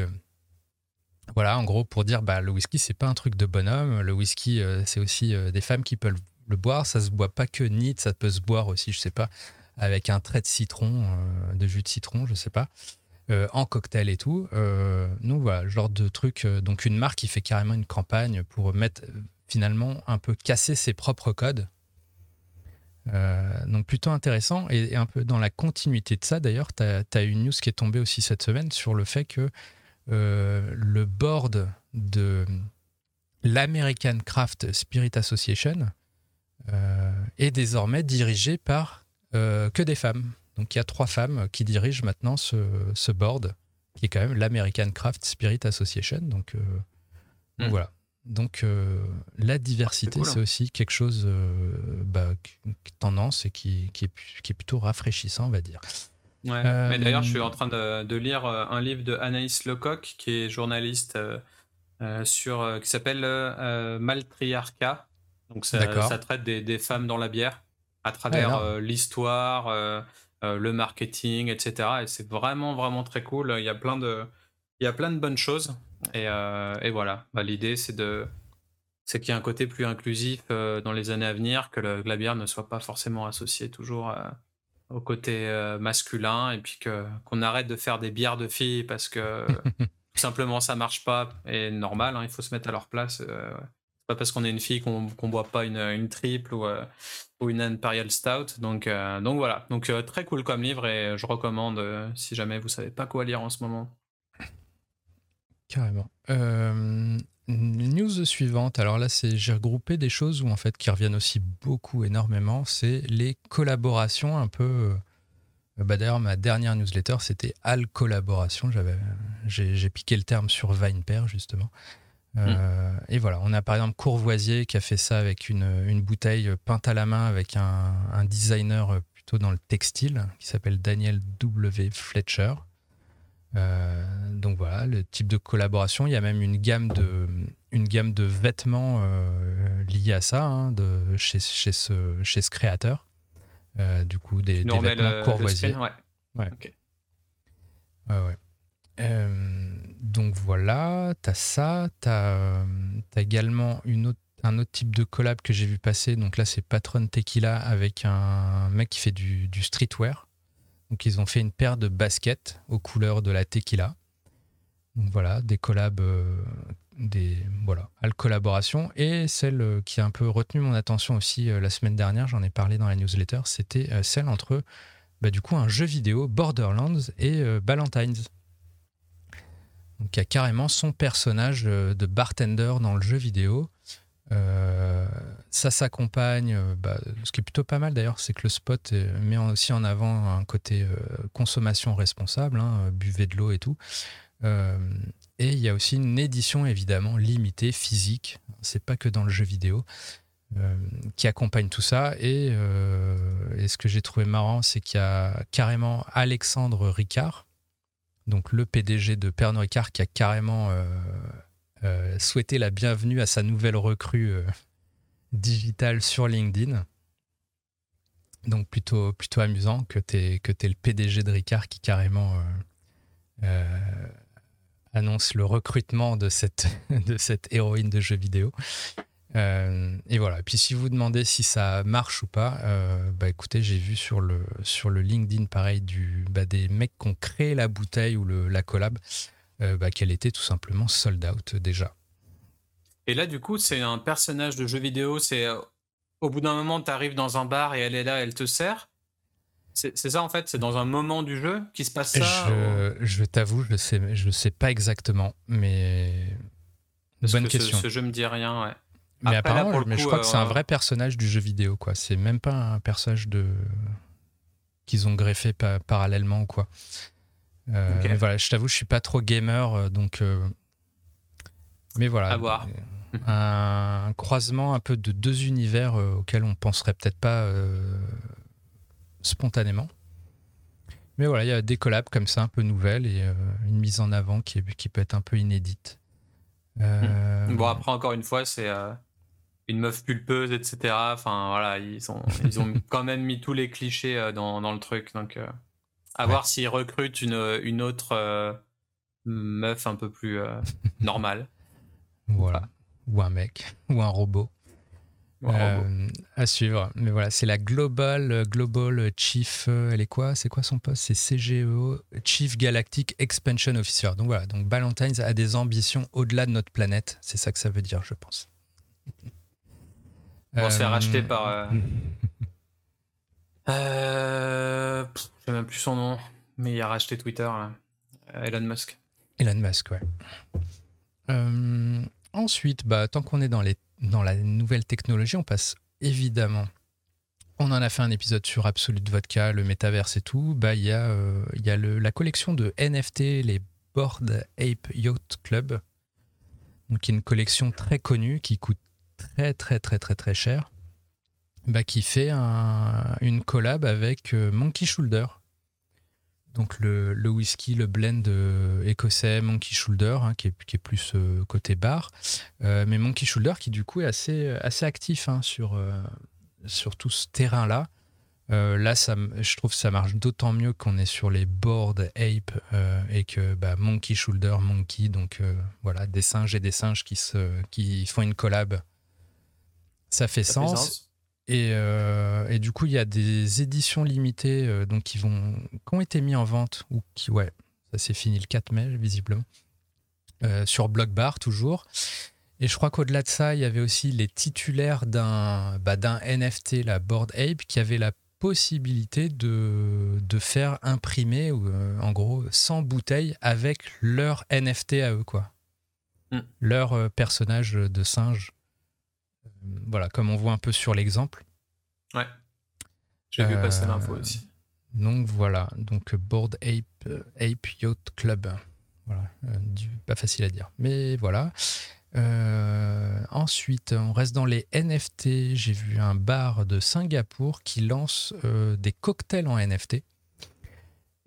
voilà, en gros, pour dire, bah, le whisky, c'est pas un truc de bonhomme. Le whisky, c'est aussi des femmes qui peuvent le boire. Ça se boit pas que neat, ça peut se boire aussi, je sais pas, avec un trait de citron, euh, de jus de citron, je sais pas, euh, en cocktail et tout. Euh, donc voilà, genre de truc. donc une marque qui fait carrément une campagne pour mettre finalement un peu casser ses propres codes. Donc plutôt intéressant et, un peu dans la continuité de ça d'ailleurs, tu as, une news qui est tombée aussi cette semaine sur le fait que le board de l'American Craft Spirit Association est désormais dirigé par que des femmes. Donc il y a trois femmes qui dirigent maintenant ce, ce board, qui est quand même l'American Craft Spirit Association. Donc, euh, donc Mm. voilà. Donc euh, la diversité, C'est cool, hein. aussi quelque chose euh, bah, tendance et qui, qui, est, pu- qui est plutôt rafraîchissant, on va dire. Ouais. Euh, Mais d'ailleurs, je suis en train de, de lire euh, un livre de Anaïs Lecoq, qui est journaliste euh, euh, sur, euh, qui s'appelle euh, euh, Maltriarcat. Donc ça, traite des, des femmes dans la bière à travers euh, l'histoire, euh, euh, le marketing, etc. Et c'est vraiment vraiment très cool. Il y a plein de, il y a plein de bonnes choses. Et, et voilà. Bah, L'idée c'est de c'est qu'il y ait un côté plus inclusif dans les années à venir, que, le- que la bière ne soit pas forcément associée toujours au côté euh, masculin, et puis que qu'on arrête de faire des bières de filles parce que tout simplement ça marche pas, et normal, hein, il faut se mettre à leur place. euh, pas parce qu'on est une fille qu'on qu'on boit pas une, triple ou, euh, ou une Imperial Stout. Donc, euh, donc voilà, donc euh, très cool comme livre, et je recommande si jamais vous savez pas quoi lire en ce moment. Carrément. News suivante. Alors là, j'ai regroupé des choses où en fait qui reviennent aussi beaucoup, énormément. C'est les collaborations un peu. bah D'ailleurs, ma dernière newsletter, c'était Al collaboration. J'ai, piqué le terme sur Vinepair justement. Euh, Et voilà, on a par exemple Courvoisier qui a fait ça avec une, une bouteille peinte à la main avec un, un designer plutôt dans le textile qui s'appelle Daniel W. Fletcher. Euh, donc voilà, le type de collaboration. Il y a même une gamme de, une gamme de vêtements euh, liés à ça hein, de, chez, chez, ce, chez ce créateur. Du coup, des, vêtements Courvoisier. screen Ouais. Ouais, ouais. Donc voilà, t'as ça, t'as euh, également un autre type de collab que j'ai vu passer. Donc là, c'est Patron Tequila avec un mec qui fait du, streetwear. Donc ils ont fait une paire de baskets aux couleurs de la tequila. Donc voilà, des collabs, euh, des voilà, à la collaboration. Et celle euh, qui a un peu retenu mon attention aussi la semaine dernière, j'en ai parlé dans la newsletter, c'était celle entre bah, du coup un jeu vidéo Borderlands et Ballantines. Donc il y a carrément son personnage euh, de bartender dans le jeu vidéo. Euh, ça s'accompagne, euh, bah, ce qui est plutôt pas mal d'ailleurs, c'est que le spot met aussi en avant un côté consommation responsable, hein, buvez de l'eau et tout. Et il y a aussi une édition évidemment limitée, physique, c'est pas que dans le jeu vidéo, qui accompagne tout ça. Et ce que j'ai trouvé marrant, c'est qu'il y a carrément Alexandre Ricard, donc le PDG de Pernod Ricard, qui a carrément euh, euh, souhaité la bienvenue à sa nouvelle recrue euh, digitale sur LinkedIn. Donc plutôt, plutôt amusant que tu es, que le PDG de Ricard qui carrément annonce le recrutement de cette, de cette héroïne de jeu vidéo. Euh, et voilà. Et puis si vous vous demandez si ça marche ou pas, euh, bah écoutez, j'ai vu sur le, sur le LinkedIn pareil du, bah, des mecs qui ont créé la bouteille ou le, la collab, euh, bah, qu'elle était tout simplement sold out déjà. Et là, du coup, c'est un personnage de jeu vidéo. C'est au bout d'un moment, tu arrives dans un bar et elle est là, elle te sert. C'est ça en fait, c'est dans un moment du jeu qui se passe ça. Je, je t'avoue, je sais, je sais pas exactement, mais bonne question. Ce, ce, jeu me dit rien, ouais. Mais apparemment, mais je crois que c'est un euh, vrai personnage du jeu vidéo, quoi. C'est même pas un personnage de qu'ils ont greffé parallèlement ou quoi. Euh, mais voilà, je t'avoue, je suis pas trop gamer, euh, donc. Mais voilà. À voir. Un, croisement un peu de deux univers auxquels on penserait peut-être pas spontanément. Mais voilà, il y a des collabs comme ça, un peu nouvelles et une mise en avant qui, est, qui peut être un peu inédite. Bon, après, encore une fois, c'est une meuf pulpeuse, etc. Enfin, voilà, ils, ont, ils ont quand même mis tous les clichés euh, dans, dans le truc. Donc, euh, à voir s'ils recrutent une, une autre euh, meuf un peu plus normale. Voilà. Ou un mec, ou un robot. à suivre. Mais voilà, c'est la Global, Global Chief. elle est quoi? C'est quoi son poste? C'est CGO, Chief Galactic Expansion Officer. Donc voilà, donc Ballantines a des ambitions au-delà de notre planète. C'est ça que ça veut dire, je pense. On s'est racheté par. Euh... euh... sais même plus son nom, mais il a racheté Twitter, là. Euh, Elon Musk. Elon Musk, ouais. Euh, ensuite, bah, tant qu'on est dans, les, dans la nouvelle technologie, on passe évidemment. On en a fait un épisode sur Absolute Vodka, le métaverse et tout. Bah, il y a, y a le, la collection de NFT, les Board Ape Yacht Club. Donc, qui est une collection très connue qui coûte très très très très très cher, bah, qui fait une collab avec euh, Monkey Shoulder. Donc le, whisky, le blend euh, écossais Monkey Shoulder, hein, qui, est, plus euh, côté bar. mais Monkey Shoulder qui du coup est assez, assez actif hein, sur, sur tout ce terrain-là. là, ça, je trouve que ça marche d'autant mieux qu'on est sur les boards Ape et que bah, Monkey Shoulder, Monkey, donc voilà, des singes et des singes qui, se, qui font une collab ça fait sens. Et, euh, et, du coup, il y a des éditions limitées euh, donc qui, vont, qui ont été mis en vente, ou qui, ouais, ça s'est fini le 4 mai, visiblement, euh, sur Blockbar toujours. Et je crois qu'au-delà de ça, il y avait aussi les titulaires d'un bah, NFT, la Board Ape, qui avait la possibilité de, de faire imprimer, en gros, 100 bouteilles avec leur NFT à eux, quoi. Hmm. Leur personnage de singe voilà, comme on voit un peu sur l'exemple. Ouais. J'ai vu passer euh, l'info aussi. Donc voilà, donc Board Ape, euh, Ape Yacht Club. Voilà, euh, pas facile à dire. Mais voilà. ensuite, on reste dans les NFT. J'ai vu un bar de Singapour qui lance des cocktails en NFT.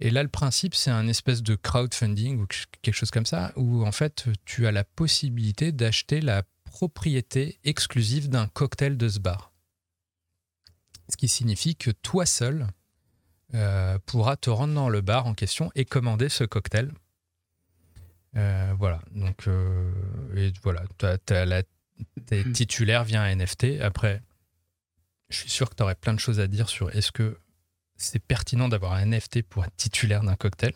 Et là, le principe, c'est un espèce de crowdfunding ou quelque chose comme ça, où en fait, tu as la possibilité d'acheter la propriété exclusive d'un cocktail de ce bar. Ce qui signifie que toi seul euh, pourras te rendre dans le bar en question et commander ce cocktail. Euh, voilà, donc euh, et voilà, t'es hmm. titulaire via un NFT. Après, je suis sûr que tu aurais plein de choses à dire sur est-ce que c'est pertinent d'avoir un NFT pour être titulaire d'un cocktail.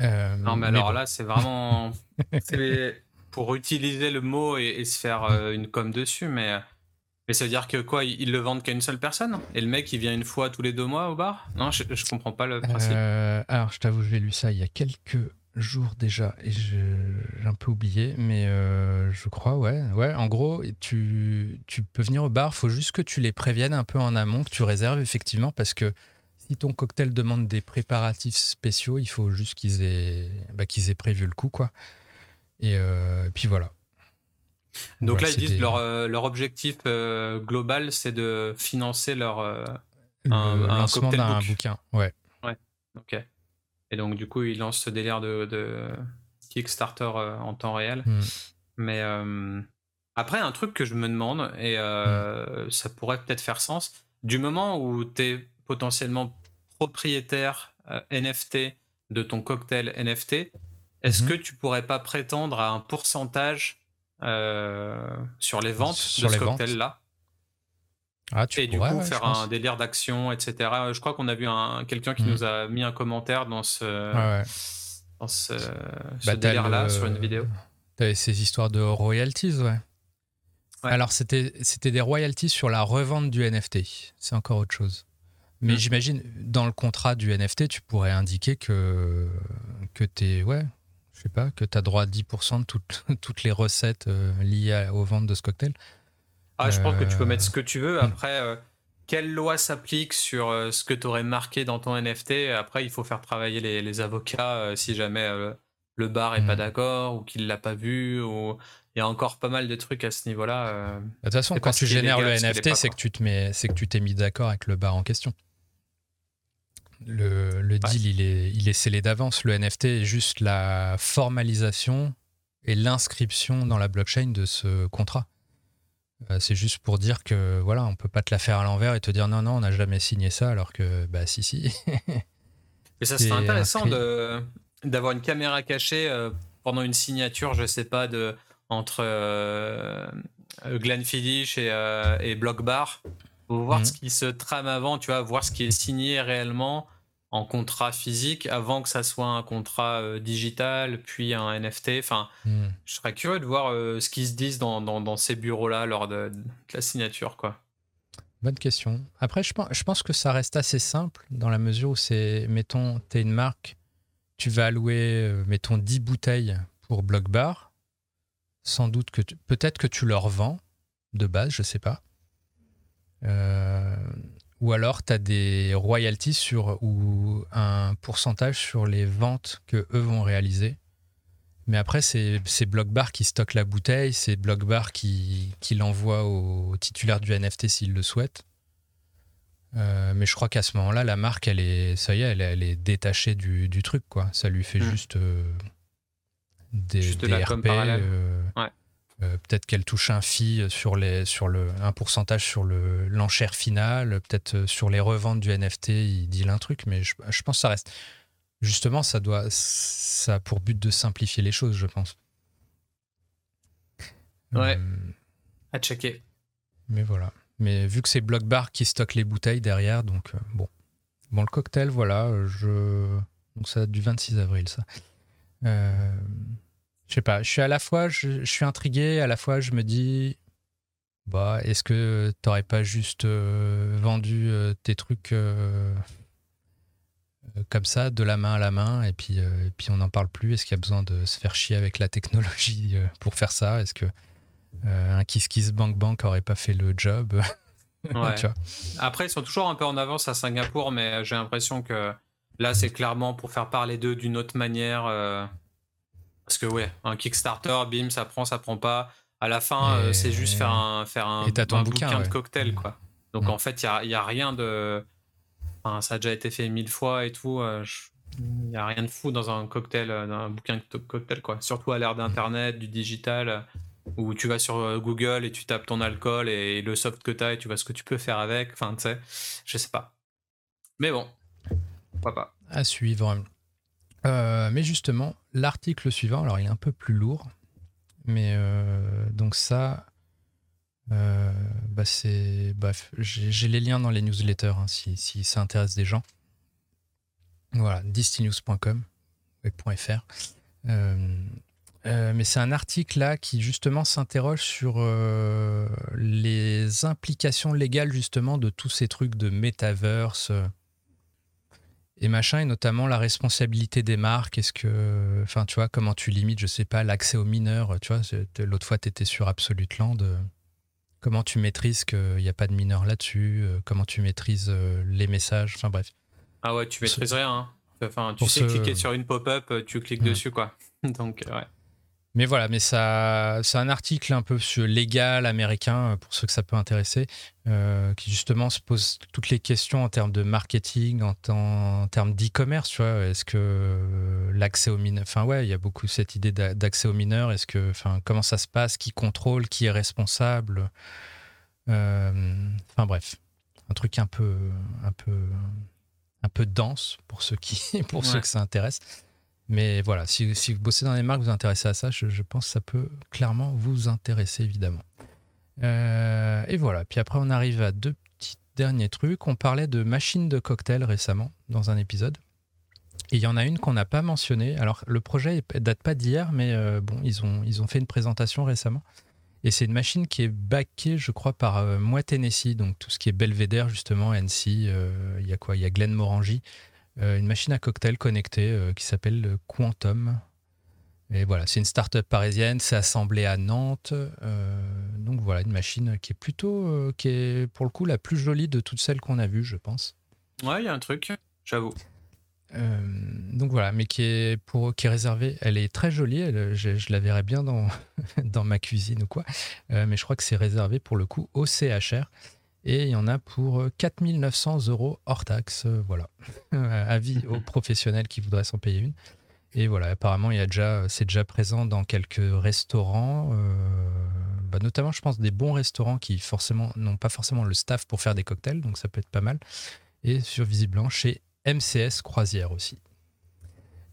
non, mais, alors là, c'est vraiment. pour utiliser le mot et, se faire euh, une com dessus, mais, mais ça veut dire que quoi, ils, le vendent qu'à une seule personne? Et le mec, il vient une fois tous les deux mois au bar? Non, je, je comprends pas le principe. Euh, alors, je t'avoue, j'ai lu ça il y a quelques jours déjà et j'ai un peu oublié, mais euh, je crois, ouais. ouais en gros, tu, tu peux venir au bar, faut juste que tu les préviennes un peu en amont, que tu réserves effectivement, parce que si ton cocktail demande des préparatifs spéciaux, il faut juste qu'ils aient, bah, qu'ils aient prévu le coup, quoi. Euh, et, puis voilà. Donc là, ils disent leur, euh, leur objectif euh, global, c'est de financer leur un, lancement d'un bouquin. Ouais. Ouais. Ok. Et donc du coup, ils lancent ce délire de, de Kickstarter en temps réel. Hmm. Mais après, un truc que je me demande et hmm. ça pourrait peut-être faire sens. Du moment où tu es potentiellement propriétaire NFT de ton cocktail NFT, est-ce Mhm. que tu pourrais pas prétendre à un pourcentage euh, sur les ventes Sur de ce cocktail-là? Ah, tu Et du coup, ouais, faire un délire d'action, etc. Je crois qu'on a vu un, quelqu'un qui Mhm. nous a mis un commentaire dans ce, Ouais, ouais. dans ce, ce Bah, délire-là le- sur une vidéo. T'avais ces histoires de royalties, ouais. Alors, c'était c'était des royalties sur la revente du NFT. C'est encore autre chose. Mais Mm. j'imagine, dans le contrat du NFT, tu pourrais indiquer que, que tu ouais, je sais pas, que tu as droit à 10% de toutes, toutes les recettes euh, liées à- aux ventes de ce cocktail. Ah, je pense que tu peux Euh, mettre ce que tu veux. hmm. Après, euh, quelle loi s'applique sur ce que tu aurais marqué dans ton NFT Après, il faut faire travailler les, les avocats si jamais le bar est pas Hmm. d'accord ou qu'il l'a pas vu. Ou... Il y a encore pas mal de trucs à ce niveau-là. euh. De toute façon, quand tu génères le NFT, pas, c'est quoi. que tu te mets, c'est que tu t'es mis d'accord avec le bar en question. Le, le deal, il est, il est scellé d'avance. Le NFT est juste la formalisation et l'inscription dans la blockchain de ce contrat. Euh, c'est juste pour dire que voilà, on peut pas te la faire à l'envers et te dire non, non, on n'a jamais signé ça, alors que bah si, si. Mais ça serait intéressant de d'avoir une caméra cachée euh, pendant une signature, je sais pas, de entre euh, Glenfiddich et, euh, et Blockbar, pour voir Mhm. ce qui se trame avant, tu vois, voir ce qui est signé réellement en contrat physique avant que ça soit un contrat euh, digital, puis un NFT. Enfin, Hmm. je serais curieux de voir euh, ce qu'ils se disent dans, dans, dans ces bureaux-là lors de, de la signature, quoi. Bonne question. Après, je pense, je pense que ça reste assez simple dans la mesure où c'est, mettons, tu es une marque, tu vas allouer, euh, mettons, 10 bouteilles pour Block Bar. Sans doute que tu- peut-être que tu leur vends de base, je sais pas. Euh, ou alors tu as des royalties sur ou un pourcentage sur les ventes que eux vont réaliser. Mais après, c'est c'est Block Bar qui stocke la bouteille, c'est Block Bar qui, qui l'envoie au titulaire du NFT s'il le souhaite. Euh, mais je crois qu'à ce moment-là, la marque, elle est, ça y est, elle, est- elle est détachée du, du truc, quoi. Ça lui fait Mm. juste euh, des, Juste de des la com RP, euh, Ouais. Euh, peut-être qu'elle touche un fee sur les, sur le, un pourcentage sur le l'enchère finale, peut-être euh, sur les reventes du NFT, il dit un truc, mais je, je pense que ça reste. Justement, ça doit, ça a pour but de simplifier les choses, je pense. Ouais. Euh, À checker. mais voilà. Mais vu que c'est Block Bar qui stocke les bouteilles derrière, donc euh, bon. Bon, le cocktail, voilà. Je... Donc ça date du 26 avril, ça. Euh, Je sais pas. Je suis à la fois, je, je suis intrigué, à la fois je me dis, bah, est-ce que t'aurais pas juste euh, vendu euh, tes trucs euh, comme ça, de la main à la main, et puis, et puis on n'en parle plus? Est-ce qu'il y a besoin de se faire chier avec la technologie pour faire ça? Est-ce que un Kiss Kiss Bank Bank aurait pas fait le job? Ouais. Tu vois Après, ils sont toujours un peu en avance à Singapour, mais j'ai l'impression que là, c'est clairement pour faire parler d'eux d'une autre manière. Euh, Parce que, ouais, un Kickstarter, bim, ça prend, ça prend pas. À la fin, euh, c'est juste faire un, faire un, bouquin, ouais. de cocktail, quoi. Donc, Mm. en fait, il n'y a, y a rien de. Enfin, ça a déjà été fait mille fois et tout. Il n'y a rien de fou dans un cocktail, euh, dans un bouquin de cocktail, quoi. Surtout à l'ère d'Internet, du digital, euh, où tu vas sur euh, Google et tu tapes ton alcool et le soft que tu as et tu vois ce que tu peux faire avec. Enfin, tu sais, je sais pas. Mais bon, pourquoi pas. à suivre. Euh, mais justement, l'article suivant, alors il est un peu plus lourd, mais euh, donc ça, euh, bah c'est, bref, j'ai les liens dans les newsletters hein, si, ça intéresse des gens. Voilà, distinews.com. Euh, euh, mais c'est un article là qui justement s'interroge sur les implications légales justement de tous ces trucs de metaverse. Euh, et machin, et notamment la responsabilité des marques. Est-ce que, enfin, tu vois, comment tu limites, je sais pas, l'accès aux mineurs. Tu vois, l'autre fois, tu étais sur Absolute Land. euh, Comment tu maîtrises qu'il n'y a pas de mineurs là-dessus euh, Comment tu maîtrises euh, les messages Enfin, bref. Ah ouais, tu maîtrises rien. hein. Enfin, tu sais ce- cliquer sur une pop-up, euh, tu cliques Ouais. dessus, quoi. Donc, euh, ouais. Mais voilà, mais ça, c'est un article un peu sur légal américain, euh, pour ceux que ça peut intéresser, euh, qui justement se pose toutes les questions en termes de marketing, en, termes d'e-commerce, tu vois. Est-ce que euh, l'accès aux mineurs, enfin ouais, il y a beaucoup cette idée d'a- d'accès aux mineurs. Est-ce que, enfin, comment ça se passe, qui contrôle, qui est responsable? Euh, Enfin bref, un truc un peu, un peu, un peu dense pour ceux qui, pour ceux que ça intéresse. Mais voilà, si, vous bossez dans les marques, vous vous intéressez à ça, je, pense que ça peut clairement vous intéresser, évidemment. Euh, et voilà, puis après on arrive à deux petits derniers trucs. On parlait de machines de cocktail récemment dans un épisode. Et il y en a une qu'on n'a pas mentionnée. Alors le projet date pas d'hier, mais euh, bon, ils ont, ils ont fait une présentation récemment. Et c'est une machine qui est backée, je crois, par euh, Tennessee, donc tout ce qui est Belvedere, justement, NC. Il y a quoi? Il y a. Euh, une machine à cocktail connectée euh, qui s'appelle Quantum. Et voilà, c'est une start-up parisienne, c'est assemblé à Nantes. Euh, donc voilà, une machine qui est plutôt, qui est pour le coup la plus jolie de toutes celles qu'on a vues, je pense. Ouais, il y a un truc, j'avoue. donc voilà, mais qui est, pour, qui est réservée, elle est très jolie, je, la verrais bien dans, dans ma cuisine ou quoi, mais je crois que c'est réservé pour le coup au CHR. Et il y en a pour 4900 euros hors taxe. Voilà. Avis aux professionnels qui voudraient s'en payer une. Et voilà, apparemment, il y a déjà, c'est déjà présent dans quelques restaurants, euh, bah, notamment, je pense, des bons restaurants qui forcément n'ont pas forcément le staff pour faire des cocktails, donc ça peut être pas mal. Et sur Visiblement chez MCS Croisière aussi.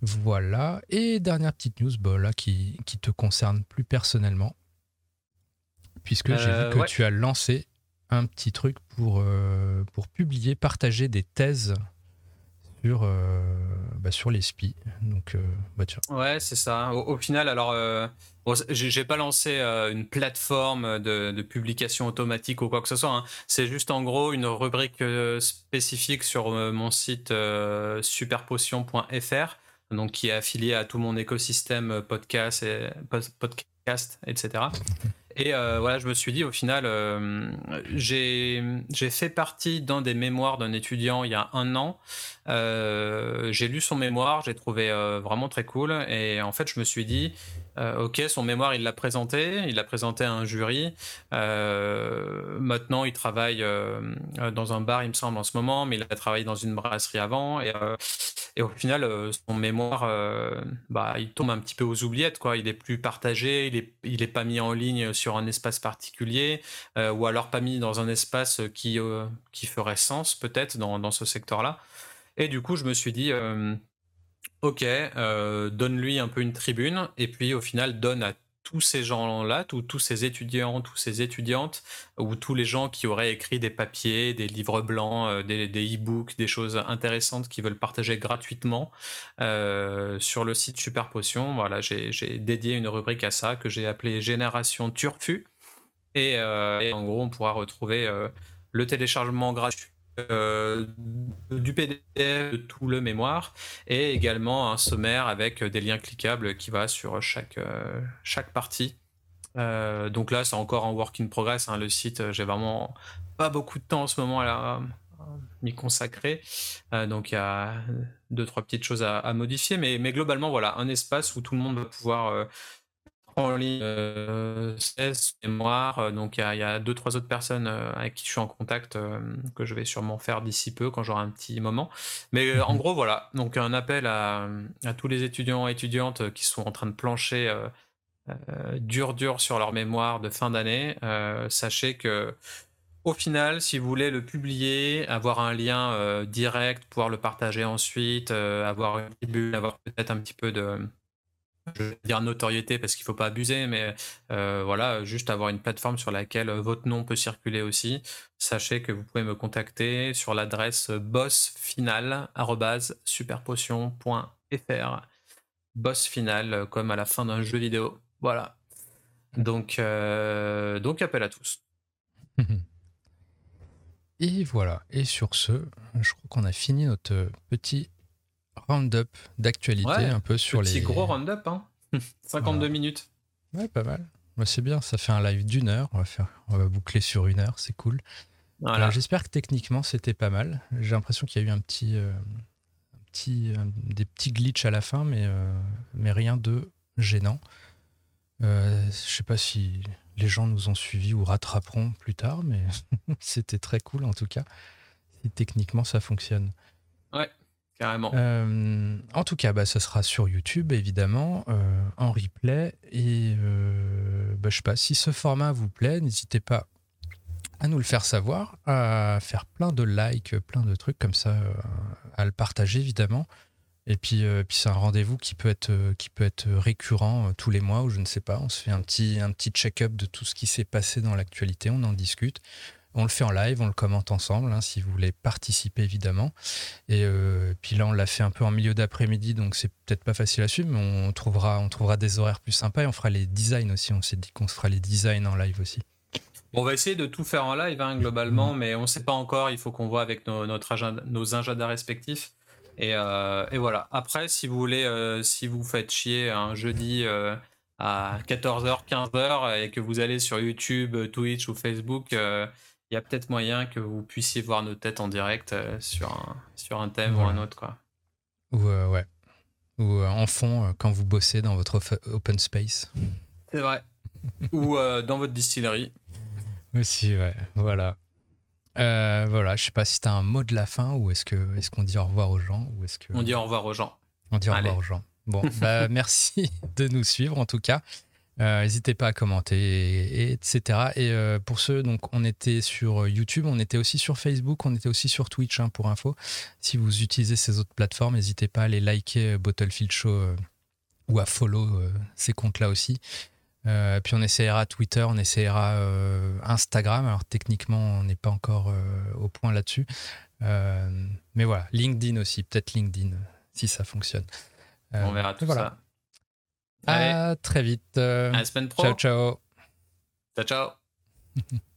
Voilà. Et dernière petite news, bah, là, qui, qui te concerne plus personnellement, puisque j'ai vu euh, que tu as lancé un petit truc pour, euh, pour publier, partager des thèses sur, euh, bah, sur les SPI. Donc, euh, bah, Ouais, c'est ça. Au, final, alors, j'ai pas lancé une plateforme de, publication automatique ou quoi que ce soit. Hein. C'est juste en gros une rubrique spécifique sur mon site superpotion.fr, donc qui est affilié à tout mon écosystème podcast, et, podcast etc. Et euh, voilà, je me suis dit, au final, euh, j'ai fait partie d'un des mémoires d'un étudiant il y a un an. Euh, j'ai lu son mémoire, j'ai trouvé vraiment très cool. Et en fait, je me suis dit, ok, son mémoire, il l'a présenté, il l'a présenté à un jury. maintenant, il travaille dans un bar, il me semble, en ce moment, mais il a travaillé dans une brasserie avant. Et, au final, son mémoire, bah, il tombe un petit peu aux oubliettes, quoi. Il est plus partagé, il est, il est pas mis en ligne sur un espace particulier, euh, ou alors pas mis dans un espace qui, euh, qui ferait sens peut-être dans, ce secteur-là. Et du coup, je me suis dit, euh, ok, donne-lui un peu une tribune, et puis au final, donne à tous ces gens-là, tous ces étudiants, tous ces étudiantes, ou tous les gens qui auraient écrit des papiers, des livres blancs, euh, des, e-books, des choses intéressantes qui veulent partager gratuitement euh, sur le site Super Potion. Voilà, j'ai dédié une rubrique à ça que j'ai appelée Génération Turfu. Et, euh, et, en gros, on pourra retrouver le téléchargement gratuit euh, du PDF de tout le mémoire et également un sommaire avec des liens cliquables qui va sur chaque, euh, chaque partie. Euh, donc là, c'est encore en work in progress. Hein, le site, j'ai vraiment pas beaucoup de temps en ce moment à, m'y consacrer. donc il y a deux, trois petites choses à, à, modifier. Mais, mais globalement, voilà, un espace où tout le monde va pouvoir en ligne 16 euh, mémoire. Euh, donc il y, a deux, trois autres personnes euh, avec qui je suis en contact que je vais sûrement faire d'ici peu quand j'aurai un petit moment. Mais en mhm. gros, voilà. Donc un appel à, tous les étudiants et étudiantes qui sont en train de plancher dur, dur sur leur mémoire de fin d'année. sachez que au final, si vous voulez le publier, avoir un lien direct, pouvoir le partager ensuite, avoir une tribune, avoir peut-être un petit peu de je vais dire notoriété parce qu'il ne faut pas abuser, mais euh, voilà, juste avoir une plateforme sur laquelle votre nom peut circuler aussi. Sachez que vous pouvez me contacter sur l'adresse bossfinal.superpotion.fr. Boss final, comme à la fin d'un jeu vidéo. Voilà. Donc, euh, donc appel à tous. Et voilà. Et sur ce, je crois qu'on a fini notre petit round-up d'actualité un peu sur petit les. gros round-up, hein 52 minutes. Ouais, pas mal. c'est bien, ça fait un live d'une heure. On va, faire, on va boucler sur une heure, c'est cool. Alors j'espère que techniquement c'était pas mal. J'ai l'impression qu'il y a eu un petit, euh, petit des petits glitches à la fin, mais, euh, mais rien de gênant. Euh, je sais pas si les gens nous ont suivis ou rattraperont plus tard, mais c'était très cool en tout cas. Si techniquement ça fonctionne. Ouais. Euh, en tout cas, bah, ça sera sur YouTube, évidemment, euh, en replay. Et euh, bah, je sais pas, si ce format vous plaît, n'hésitez pas à nous le faire savoir, à faire plein de likes, plein de trucs comme ça, à le partager, évidemment. Et puis, puis c'est un rendez-vous qui peut être, récurrent tous les mois ou je ne sais pas. On se fait un petit check-up de tout ce qui s'est passé dans l'actualité, on en discute. On le fait en live, on le commente ensemble, hein, si vous voulez participer évidemment. Et euh, puis là, on l'a fait un peu en milieu d'après-midi, donc c'est peut-être pas facile à suivre, mais on trouvera, on trouvera des horaires plus sympas et on fera les designs aussi. On s'est dit qu'on se fera les designs en live aussi. on va essayer de tout faire en live hein, globalement, mais on ne sait pas encore. Il faut qu'on voit avec nos, notre agenda, nos agendas respectifs. Et, euh, voilà. Après, si vous voulez, euh, si vous faites chier un jeudi à 14h, 15h et que vous allez sur YouTube, Twitch ou Facebook, il y a peut-être moyen que vous puissiez voir nos têtes en direct euh, sur, un, sur un thème ou un autre. Quoi. Ou, euh, ouais. ou euh, en fond, quand vous bossez dans votre open space. C'est vrai. ou dans votre distillerie. Aussi, ouais. Voilà. voilà, je sais pas si tu as un mot de la fin ou est-ce qu'on est qu'on dit au revoir aux gens ou est-ce que... On dit au revoir aux gens. On dit au revoir aux gens. Bon, bah, merci de nous suivre en tout cas. Euh, n'hésitez pas à commenter, etc. Et euh, pour ceux, donc, on était sur YouTube, on était aussi sur Facebook, on était aussi sur Twitch hein, pour info. Si vous utilisez ces autres plateformes, n'hésitez pas à les liker euh, Bottlefield Show ou à follow ces comptes-là aussi. puis on essaiera Twitter, on essaiera Instagram. Alors techniquement, on n'est pas encore au point là-dessus. mais voilà, LinkedIn aussi, peut-être LinkedIn, si ça fonctionne. on verra tout ça. À très vite. À la semaine pro. Ciao, ciao. Ciao, ciao.